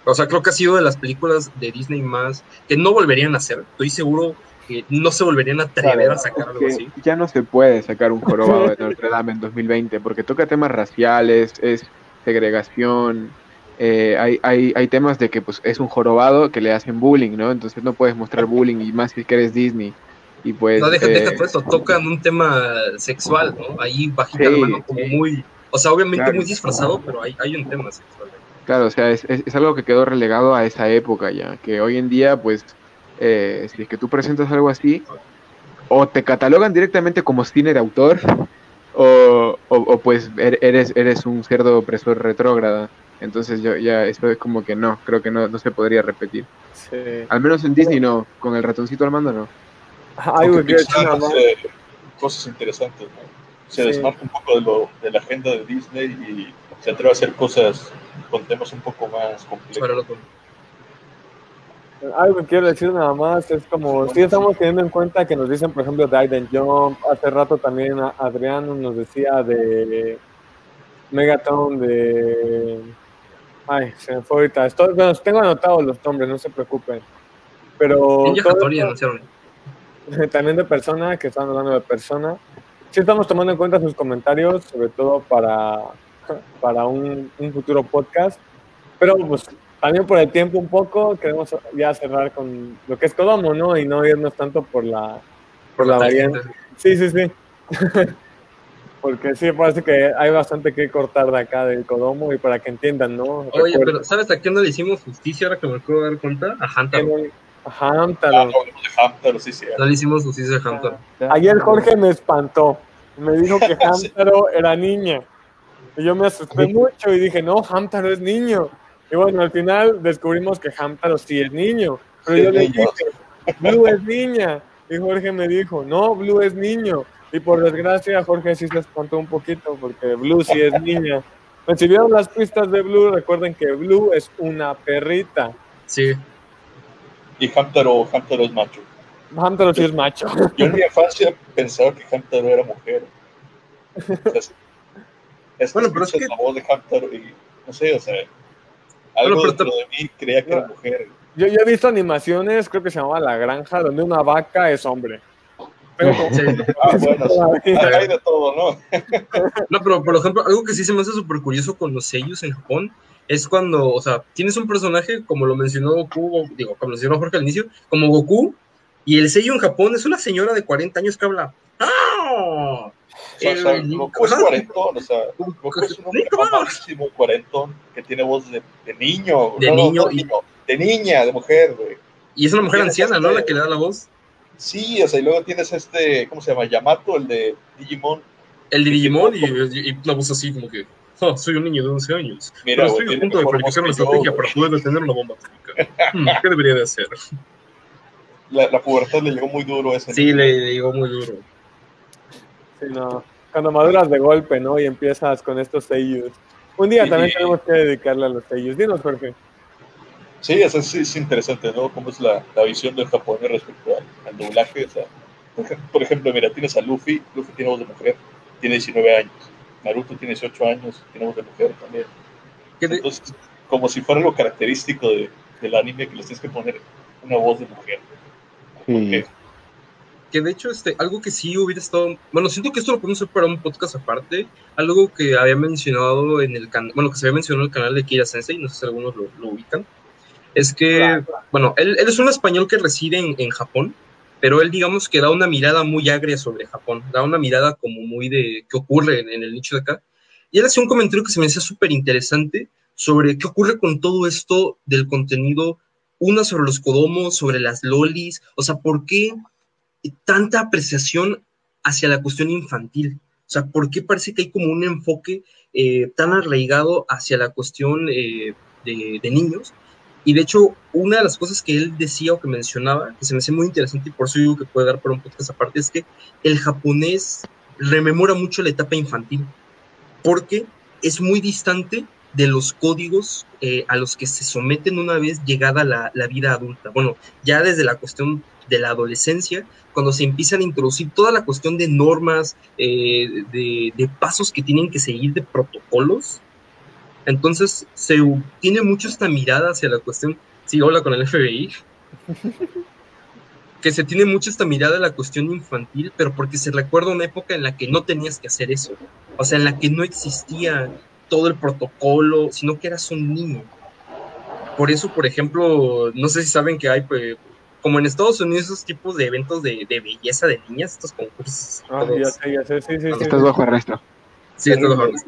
O sea, creo que ha sido de las películas de Disney más que no volverían a hacer. Estoy seguro que no se volverían a atrever a sacar algo así. ya no se puede sacar un jorobado de Notre Dame en 2020 porque toca temas raciales, es segregación, eh, hay, hay, hay temas de que pues es un jorobado que le hacen bullying, ¿no? Entonces no puedes mostrar bullying y más si es que eres Disney. Y pues... No, deja, eh, deja todo eso, tocan un tema sexual, ¿no? Ahí bajita Sí, la mano, como sí. muy, o sea, obviamente Claro. muy disfrazado, pero hay, hay un tema sexual. Claro, o sea, es, es, es algo que quedó relegado a esa época ya, que hoy en día, pues, eh, si es que tú presentas algo así, o te catalogan directamente como cine de autor, o, o, o, pues er- eres, eres un cerdo opresor retrógrada. Entonces yo ya, eso es como que no, creo que no, no se podría repetir. Sí. Al menos en Disney no, con el ratoncito al mando no. Algo que hace cosas interesantes, ¿no? Se Sí. desmarca un poco de, lo, de la agenda de Disney y se atreve a hacer cosas con temas un poco más complejos. Algo que quiero decir nada más es como, si estamos teniendo en cuenta que nos dicen, por ejemplo, de Aiden Jump, hace rato también a- Adrián nos decía de Megaton, de... Ay, se me fue ahorita. Estoy, bueno, tengo anotados los nombres, no se preocupen. Pero Ninja Hattori esto- anunciaron. también de persona, que estaban hablando de persona. sí estamos tomando en cuenta sus comentarios, sobre todo para, para un, un futuro podcast. Pero pues también por el tiempo un poco, queremos ya cerrar con lo que es Kodomo, ¿no? Y no irnos tanto por la, por la variante. Sí, sí, sí. Porque sí, parece que hay bastante que cortar de acá del Kodomo y para que entiendan, ¿no? Oye, pero ¿sabes a quién no le hicimos justicia ahora que me acabo de dar cuenta? A Hamtaro. Ah, Hamtaro. hablamos de Hamtaro, sí, sí. No le hicimos justicia a Hamtaro. Ayer Jorge me espantó. Me dijo que Hamtaro era niña. Y yo me asusté mucho y dije, no, Hamtaro es niño. Y bueno, al final descubrimos que Hamtaro sí es niño. Pero Sí, yo le dije, Blue es niña. Y Jorge me dijo, no, Blue es niño. Y por desgracia, Jorge sí se espantó un poquito porque Blue sí es niña. Pues si vieron las pistas de Blue, recuerden que Blue es una perrita. Sí. Y Hamtaro, Hamtaro es macho. Hamtaro sí es macho. Yo en mi infancia pensaba que Hamtaro era mujer. O sea, es, Bueno, pero es que- la voz de Hamtaro y no sé, o sea, algo pero dentro de mí creía que era mujer. Yo, yo he visto animaciones, creo que se llamaba La Granja, donde una vaca es hombre. Pero sí. Ah, bueno, sí. hay, hay de todo, ¿no? No, pero por ejemplo, algo que sí se me hace súper curioso con los sellos en Japón es cuando, o sea, tienes un personaje, como lo mencionó Goku, digo, como lo mencionó Jorge al inicio, como Goku, y el sello en Japón es una señora de 40 años que habla. ¡Ah! O sea, o sea, El- Goku es cuarentón, o sea, Goku es un hombre mamadísimo, cuarentón, que tiene voz de, de niño. De niño y- de niña, de mujer, güey. Y es una mujer anciana, ¿no? este- La que le da la voz. Sí, o sea, y luego tienes este, ¿cómo se llama? Yamato, el de Digimon. El de Digimon y, y- y una voz así como que, "Ah, soy un niño de 11 años. Mira, pero estoy a punto de planificar una yo, estrategia para poder detener una bomba atómica. Hmm, ¿Qué debería de hacer? La, la pubertad le llegó muy duro a ese Sí, niño. le, le llegó muy duro. Sí, no. Cuando maduras de golpe, ¿no? Y empiezas con estos sellos. Un día Sí. también tenemos que dedicarle a los sellos. Dinos, Jorge. Sí, o sea, sí, es interesante, ¿no? Cómo es la, la visión del japonés respecto al, al doblaje. O sea, por ejemplo, mira, tienes a Luffy, Luffy tiene voz de mujer, tiene 19 años. Naruto tiene 18 años, tiene voz de mujer también. ¿Qué de- Entonces, como si fuera algo característico de, del anime que les tienes que poner una voz de mujer. Sí. que de hecho, este, algo que sí hubiera estado, bueno, siento que esto lo podemos hacer para un podcast aparte, algo que había mencionado en el canal, bueno, que se había mencionado en el canal de Kira Sensei, no sé si algunos lo, lo ubican, es que, Claro. bueno, él, él es un español que reside en, en Japón, pero él digamos que da una mirada muy agria sobre Japón, da una mirada como muy de qué ocurre en, en el nicho de acá, y él hacía un comentario que se me hacía súper interesante sobre qué ocurre con todo esto del contenido, una sobre los kodomos, sobre las lolis, o sea, ¿por qué tanta apreciación hacia la cuestión infantil? O sea, ¿por qué parece que hay como un enfoque eh, tan arraigado hacia la cuestión eh, de, de niños? Y de hecho, una de las cosas que él decía o que mencionaba, que se me hace muy interesante y por eso digo que puede dar para un podcast aparte, es que el japonés rememora mucho la etapa infantil, porque es muy distante de los códigos eh, a los que se someten una vez llegada la, la vida adulta. Bueno, ya desde la cuestión de la adolescencia, cuando se empiezan a introducir toda la cuestión de normas, eh, de, de pasos que tienen que seguir, de protocolos, entonces se tiene mucho esta mirada hacia la cuestión, sí, hola con el FBI, que se tiene mucho esta mirada a la cuestión infantil, pero porque se recuerda una época en la que no tenías que hacer eso, o sea, en la que no existía todo el protocolo, sino que eras un niño. Por eso, por ejemplo, no sé si saben que hay, pues, como en Estados Unidos, esos tipos de eventos de, de belleza de niñas, estos concursos. Ah, todos- ya sé, ya sé. Sí, sí, sí. Estás bajo arresto. Sí, esto es lo mejor.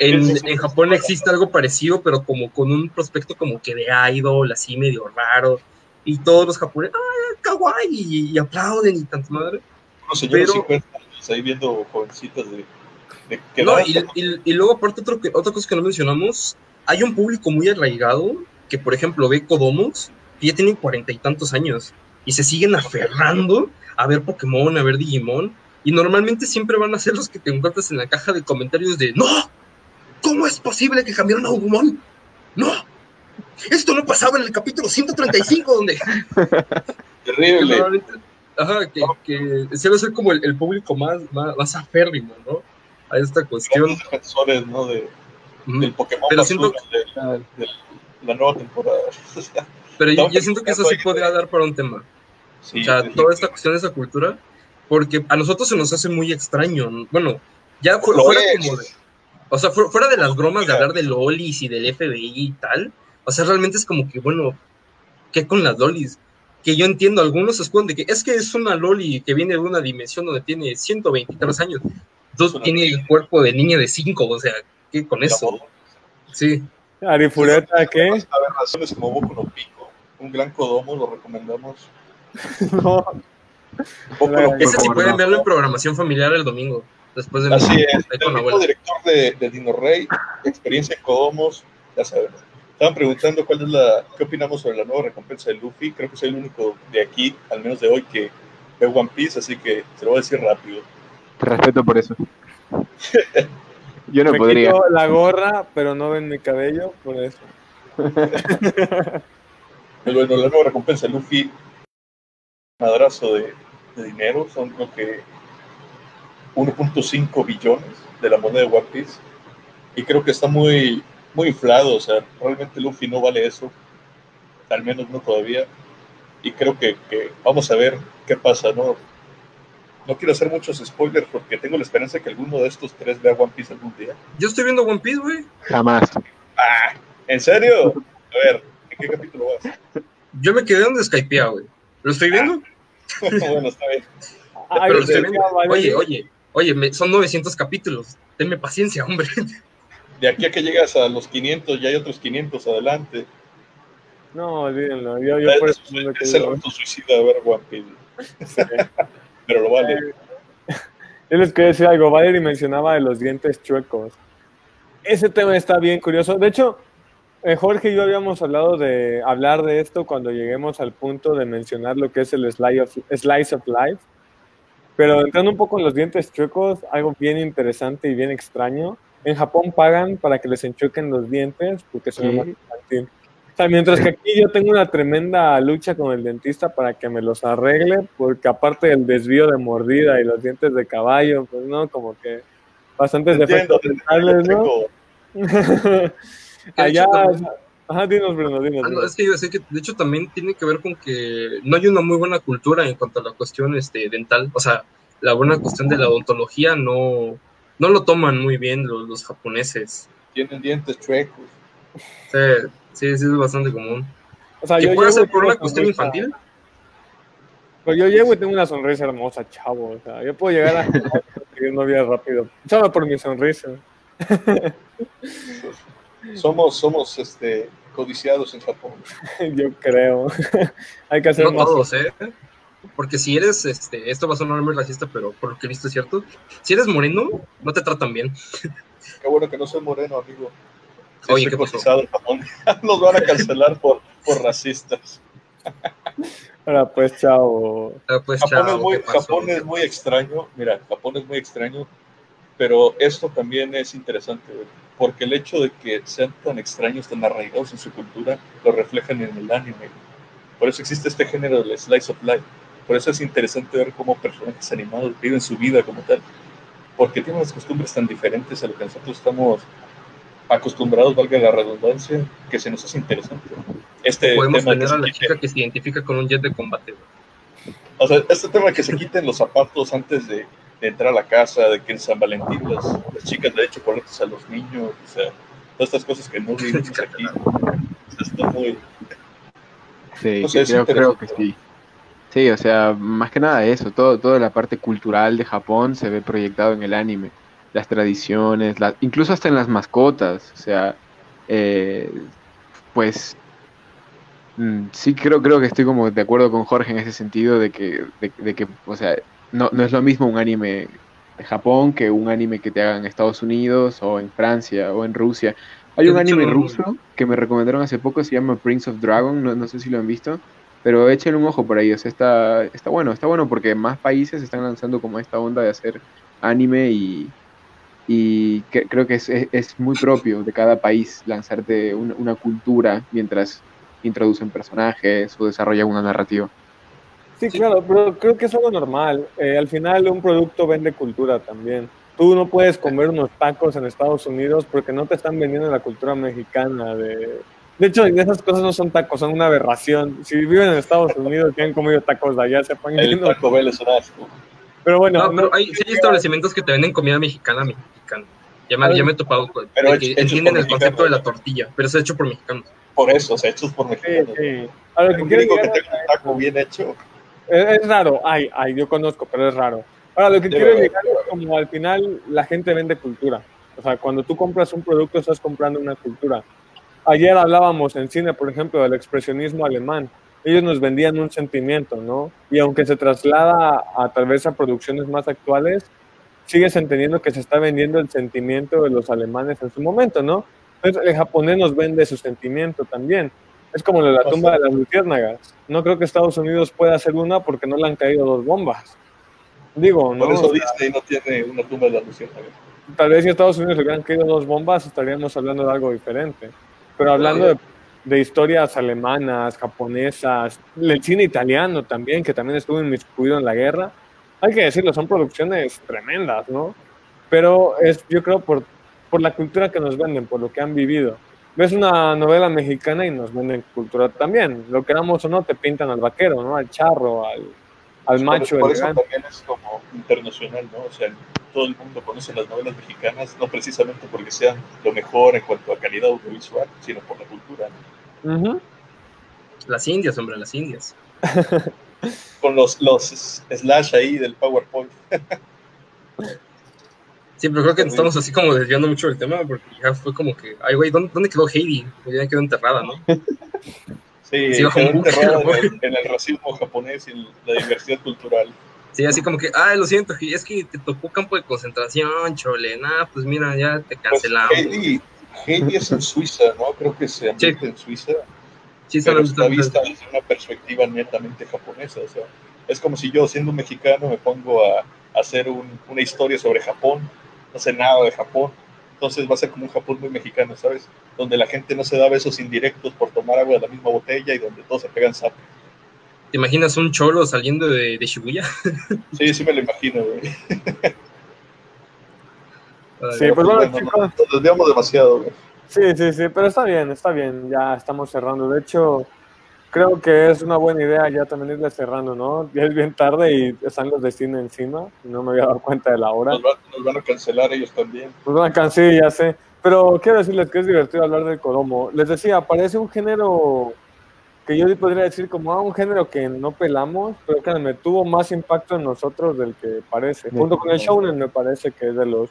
En, en Japón existe algo parecido, pero como con un prospecto como que de idol, así medio raro. Y todos los japoneses, ¡ah, kawaii! Y, y aplauden y tanto madre. Unos señores Pero- 50 años ahí viendo jovencitas de, de que No, y, y- y luego aparte otro que, otra cosa que no mencionamos, hay un público muy arraigado que, por ejemplo, ve Kodomos, que ya tienen cuarenta y tantos años, y se siguen aferrando a ver Pokémon, a ver Digimon, y normalmente siempre van a ser los que te encuentras en la caja de comentarios de ¡No! ¿Cómo es posible que cambiaron a Agumon? ¡No! Esto no pasaba en el capítulo 135, donde terrible. ajá, que, que suele ser como el, el público más, más, más aférrimo, ¿no? A esta cuestión. Grandes defensores, ¿no? De, Ujú. del Pokémon Pero siento- de, de la nueva temporada. O sea, Pero yo, siento que eso sí podría dar para un tema. sí, o sea, toda esta cuestión de esa cultura. porque a nosotros se nos hace muy extraño. Bueno, ya fu- Lo fuera es. como de, o sea, fu- fuera de las bromas de hablar de lolis y del FBI y tal, o sea, realmente es como que, bueno, ¿qué con las lolis? Que yo entiendo, algunos se escudan de que es que es una loli que viene de una dimensión donde tiene 123 años, entonces una tiene el cuerpo de niña de 5, o sea, ¿qué con eso? Sí, Arifureta, ¿qué? A ver, razones como Boku no Pico, un gran Kodomo, lo recomendamos. No. Boku no ese sí pueden verlo en programación familiar el domingo, después de Así es, el mismo director de, de Dino Rey, experiencia en Kodomos, ya saben. Estaban preguntando cuál es la, qué opinamos sobre la nueva recompensa de Luffy. Creo que soy el único de aquí, al menos de hoy, que ve One Piece, así que se lo voy a decir rápido. Te respeto por eso. Yo no Me podría. quito la gorra, pero no ven mi cabello, por eso. Pues bueno, la nueva recompensa de Luffy, madrazo de, de dinero, son creo que 1.5 billones de la moneda de One Piece. Y creo que está muy, muy inflado, o sea, realmente Luffy no vale eso, al menos no todavía. Y creo que, que vamos a ver qué pasa, ¿no? No quiero hacer muchos spoilers porque tengo la esperanza que alguno de estos tres vea One Piece algún día. Yo estoy viendo One Piece, güey. Jamás. ¡Ah! ¿En serio? A ver, ¿en qué capítulo vas? Yo me quedé donde skypea, güey. ¿Lo estoy viendo? bueno, está bien. Ay, Pero estoy viendo. Oye, oye, oye, me- son 900 capítulos. Tenme paciencia, hombre. De aquí a que llegas a los 500, ya hay otros 500 adelante. No, olvídenlo. Yo, yo por Es, eso es el digo. autosuicida ver One Piece. Sí. Pero lo vale. Yo les quería decir algo. Valerie mencionaba de los dientes chuecos. Ese tema está bien curioso. De hecho, eh, Jorge y yo habíamos hablado de hablar de esto cuando lleguemos al punto de mencionar lo que es el slice of, slice of life. Pero entrando un poco en los dientes chuecos, algo bien interesante y bien extraño. En Japón pagan para que les enchuequen los dientes porque son más infantil. O sea, mientras que aquí yo tengo una tremenda lucha con el dentista para que me los arregle, porque aparte del desvío de mordida y los dientes de caballo, pues no, como que bastantes Entiendo, defectos dentales, ¿no? Allá, ajá, dinos, Bruno, dinos. Ah, no, dinos. es que yo sé que de hecho también tiene que ver con que no hay una muy buena cultura en cuanto a la cuestión este, dental. O sea, la buena cuestión de la odontología no, no lo toman muy bien los, los japoneses. Tienen dientes chuecos. Sí, sí, sí, es bastante común. O sea, ¿Que yo puede ser por tengo una cuestión sonrisa- infantil? Pues yo llego y tengo una sonrisa hermosa, chavo. O sea, yo puedo llegar a conseguir novia rápido. Solo por mi sonrisa. Somos, somos este, codiciados en Japón. Yo creo. Hay que hacer No más. todos, ¿eh? Porque si eres, este, esto va a sonar muy racista, pero por lo que he visto es cierto. Si eres moreno, no te tratan bien. Qué bueno que no soy moreno, amigo. Sí, Oye, soy ¿qué pasó? cotizado en Japón. Nos van a cancelar por, por racistas. Ahora pues, chao. Ah, pues, Japón, chao, es muy. Japón es muy extraño. Mira, Japón es muy extraño. Pero esto también es interesante, güey, porque el hecho de que sean tan extraños, tan arraigados en su cultura, lo reflejan en el anime. Por eso existe este género del slice of life. Por eso es interesante ver cómo personajes animados viven su vida como tal. Porque tienen unas costumbres tan diferentes a lo que nosotros estamos acostumbrados, valga la redundancia, que se nos hace interesante. Este Podemos tema tener a la chica que se identifica con un jet de combate. o sea, este tema que se quiten los zapatos antes de, de entrar a la casa, de que en San Valentín las, las chicas le den chocolates a los niños, o sea, todas estas cosas que no vivimos aquí. Está muy... Sí, No sé, creo, creo que sí. Sí, o sea, más que nada eso, todo, toda la parte cultural de Japón se ve proyectado en el anime, las tradiciones, la- incluso hasta en las mascotas, o sea, eh, pues mm, sí creo, creo que estoy como de acuerdo con Jorge en ese sentido de que, de, de que, o sea, no, no es lo mismo un anime de Japón que un anime que te hagan en Estados Unidos o en Francia o en Rusia. Hay un anime ruso que me recomendaron hace poco, se llama Prince of Dragon, no, no sé si lo han visto, pero échenle un ojo por ahí, o sea, está, está bueno, está bueno porque más países están lanzando como esta onda de hacer anime y, y que- creo que es, es, es muy propio de cada país lanzarte una, una cultura mientras introducen personajes o desarrollan una narrativa. Sí, claro, pero creo que es algo normal. Eh, al final un producto vende cultura también. Tú no puedes comer unos tacos en Estados Unidos porque no te están vendiendo la cultura mexicana. De, de hecho, esas cosas no son tacos, son una aberración. Si viven en Estados Unidos y han comido tacos de allá, sepan que El. Taco Bell es un asco. Pero bueno, No, pero hay, sí hay establecimientos que te venden comida mexicana mexicana. Ya me, ya me he topado con Pero de que hecho entienden el concepto de la tortilla, pero es hecho por mexicanos. Por eso, o sea, hechos por sí, mexicanos. sí. A lo que que tenga un taco bien hecho, Es, es raro, ay, ay, yo conozco, pero es raro. Ahora, lo que quiero haber. llegar es como al final la gente vende cultura. O sea, cuando tú compras un producto, estás comprando una cultura. Ayer hablábamos en cine, por ejemplo, del expresionismo alemán. Ellos nos vendían un sentimiento, ¿no? Y aunque se traslada a tal vez a producciones más actuales, sigues entendiendo que se está vendiendo el sentimiento de los alemanes en su momento, ¿no? Entonces, el japonés nos vende su sentimiento también. Es como la O tumba sea- de las luciérnagas. No creo que Estados Unidos pueda hacer una porque no le han caído dos bombas. Digo, ¿no? por eso Disney no tiene una tumba de la luciérnaga. tal vez si a Estados Unidos le hubieran caído dos bombas, estaríamos hablando de algo diferente. Pero hablando de, de historias alemanas, japonesas, el cine italiano también, que también estuvo inmiscuido en la guerra, hay que decirlo, son producciones tremendas, ¿no? Pero es, yo creo, por, por la cultura que nos venden, por lo que han vivido. Ves una novela mexicana y nos venden cultura también. Lo queramos o no, te pintan al vaquero, ¿no? Al charro, al, al macho por, por eso elegante. también es como internacional, ¿no? O sea, todo el mundo conoce las novelas mexicanas, no precisamente porque sean lo mejor en cuanto a calidad audiovisual, sino por la cultura. ¿no? Ujú. Las indias, hombre, las indias. Con los, los slash ahí del PowerPoint. Sí, pero creo que estamos así como desviando mucho del tema porque ya fue como que, ay, güey, ¿dónde, dónde quedó Heidi? Pues ya quedó enterrada, ¿no? Sí, Sí, quedó ¿no? en, el, en el racismo japonés y en la diversidad cultural. Sí, así como que, ay, lo siento, es que te tocó campo de concentración, chole, nah, pues mira, ya te Pues, cancelamos. Heidi, Heidi es en Suiza, ¿no? Creo que se ambienta en Suiza, Sí, pero está vista desde una perspectiva netamente japonesa. O sea, es como si yo, siendo mexicano, me pongo a hacer un- una historia sobre Japón, no sé nada de Japón. Entonces va a ser como un Japón muy mexicano, ¿sabes? Donde la gente no se da besos indirectos por tomar agua de la misma botella y donde todos se pegan zap. ¿Te imaginas un cholo saliendo de, de Shibuya? Sí, sí me lo imagino, güey. Sí, pues bueno, chicos. nos desviamos demasiado, güey. Sí, sí, sí, pero está bien, está bien, ya estamos cerrando. De hecho, creo que es una buena idea ya también irle cerrando, ¿no? Ya es bien tarde y están los de cine encima, no me había dado cuenta de la hora. Nos, van- nos van a cancelar ellos también. Pues una canción, ya sé. Pero quiero decirles que es divertido hablar del Kodomo. Les decía, parece un género que yo podría decir como ah, un género que no pelamos, pero que me tuvo más impacto en nosotros del que parece. Junto con el shounen me parece que es de los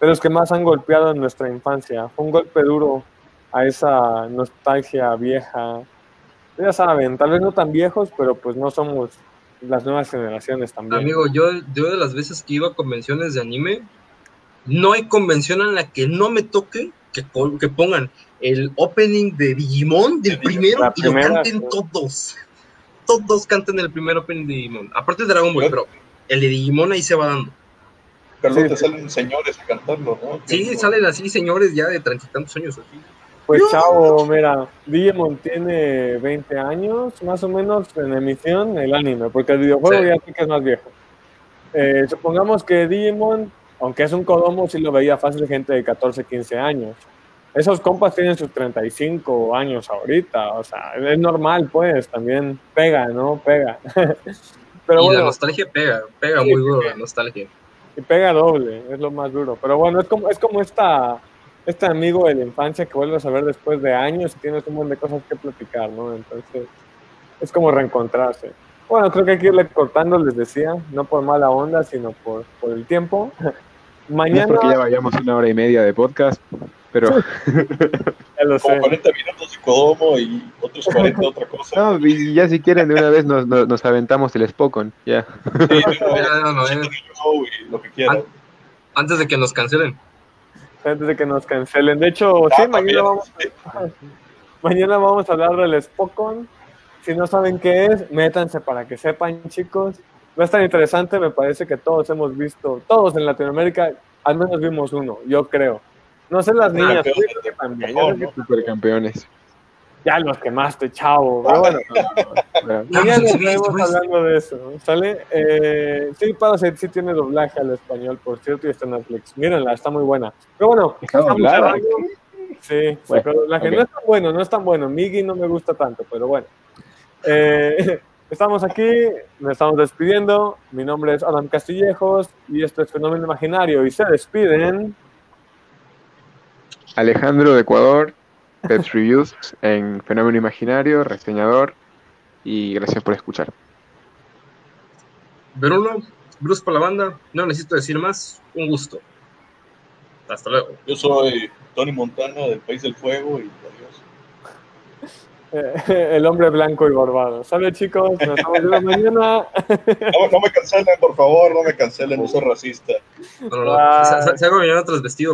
de los que más han golpeado en nuestra infancia. Fue un golpe duro a esa nostalgia vieja. Ya saben, tal vez no tan viejos, pero pues no somos las nuevas generaciones también. Amigo, yo, yo de las veces que iba a convenciones de anime, no hay convención en la que no me toque que, que pongan el opening de Digimon del primero La y lo canten sí. todos. Todos canten el primer opening de Digimon. Aparte de Dragon Ball, pero el de Digimon ahí se va dando. Pero Sí, no te sí. salen señores a cantarlo, ¿no? Sí, salen así señores ya de treinta y tantos años. así. Pues chavo, mira, Digimon tiene 20 años, más o menos, en emisión, el anime, porque el videojuego Sí. ya sí que es más viejo. Eh, supongamos que Digimon, aunque es un Kodomo, sí lo veía fácil gente de 14, 15 años. Esos compas tienen sus 35 años ahorita, o sea, es normal, pues, también pega, ¿no? Pega. Pero y la bueno, nostalgia pega, pega Sí, muy duro la nostalgia. y pega doble, es lo más duro. Pero bueno, es como, es como esta, este amigo de la infancia que vuelves a ver después de años y tienes un montón de cosas que platicar, ¿no? Entonces, es como reencontrarse. Bueno, creo que hay que irle cortando, les decía, no por mala onda, sino por, por el tiempo. No es Mañana, porque ya vayamos una hora y media de podcast, pero ya lo Como sé. 40 minutos de Kodomo y otros 40 de otra cosa. no, y ya si quieren de una vez nos, nos, nos aventamos el Spokon, ya. Sí, no, Ya, no, eh. lo que quieran. Antes de que nos cancelen. Antes de que nos cancelen. De hecho, sí, Ah, mañana vamos, mañana vamos a hablar del Spokon. Si no saben qué es, métanse para que sepan, chicos. Va a estar interesante, me parece que todos hemos visto, todos en Latinoamérica, al menos vimos uno, yo creo. No sé las niñas, creo que también, Supercampeones. Ya los quemaste, chavo. Pero bueno, Bueno, mañana Vamos, estaremos pues. hablando de eso, ¿sale? Eh, sí, Parasite sí tiene doblaje al español, por cierto, y está en Netflix. Mírenla, está muy buena. Pero bueno, cerrando. Sí, Bueno, pero la que ok. no es tan bueno, no es tan bueno. Migi no me gusta tanto, pero bueno. Eh, Estamos aquí, nos estamos despidiendo. Mi nombre es Adam Castillejos y esto es Fenómeno Imaginario. Y se despiden. Alejandro de Ecuador, Pets Reviews en Fenómeno Imaginario, reseñador, y gracias por escuchar. Bruno, Bruce para la banda, no necesito decir más, un gusto. Hasta luego. Yo soy Tony Montana del País del Fuego y adiós. Eh, el hombre blanco y barbado. ¿Sale, chicos? Nos estamos viendo mañana. No, no me cancelen, por favor, no me cancelen, no soy racista. No, no, no. Bye. Se, se, se hago mañana tras vestido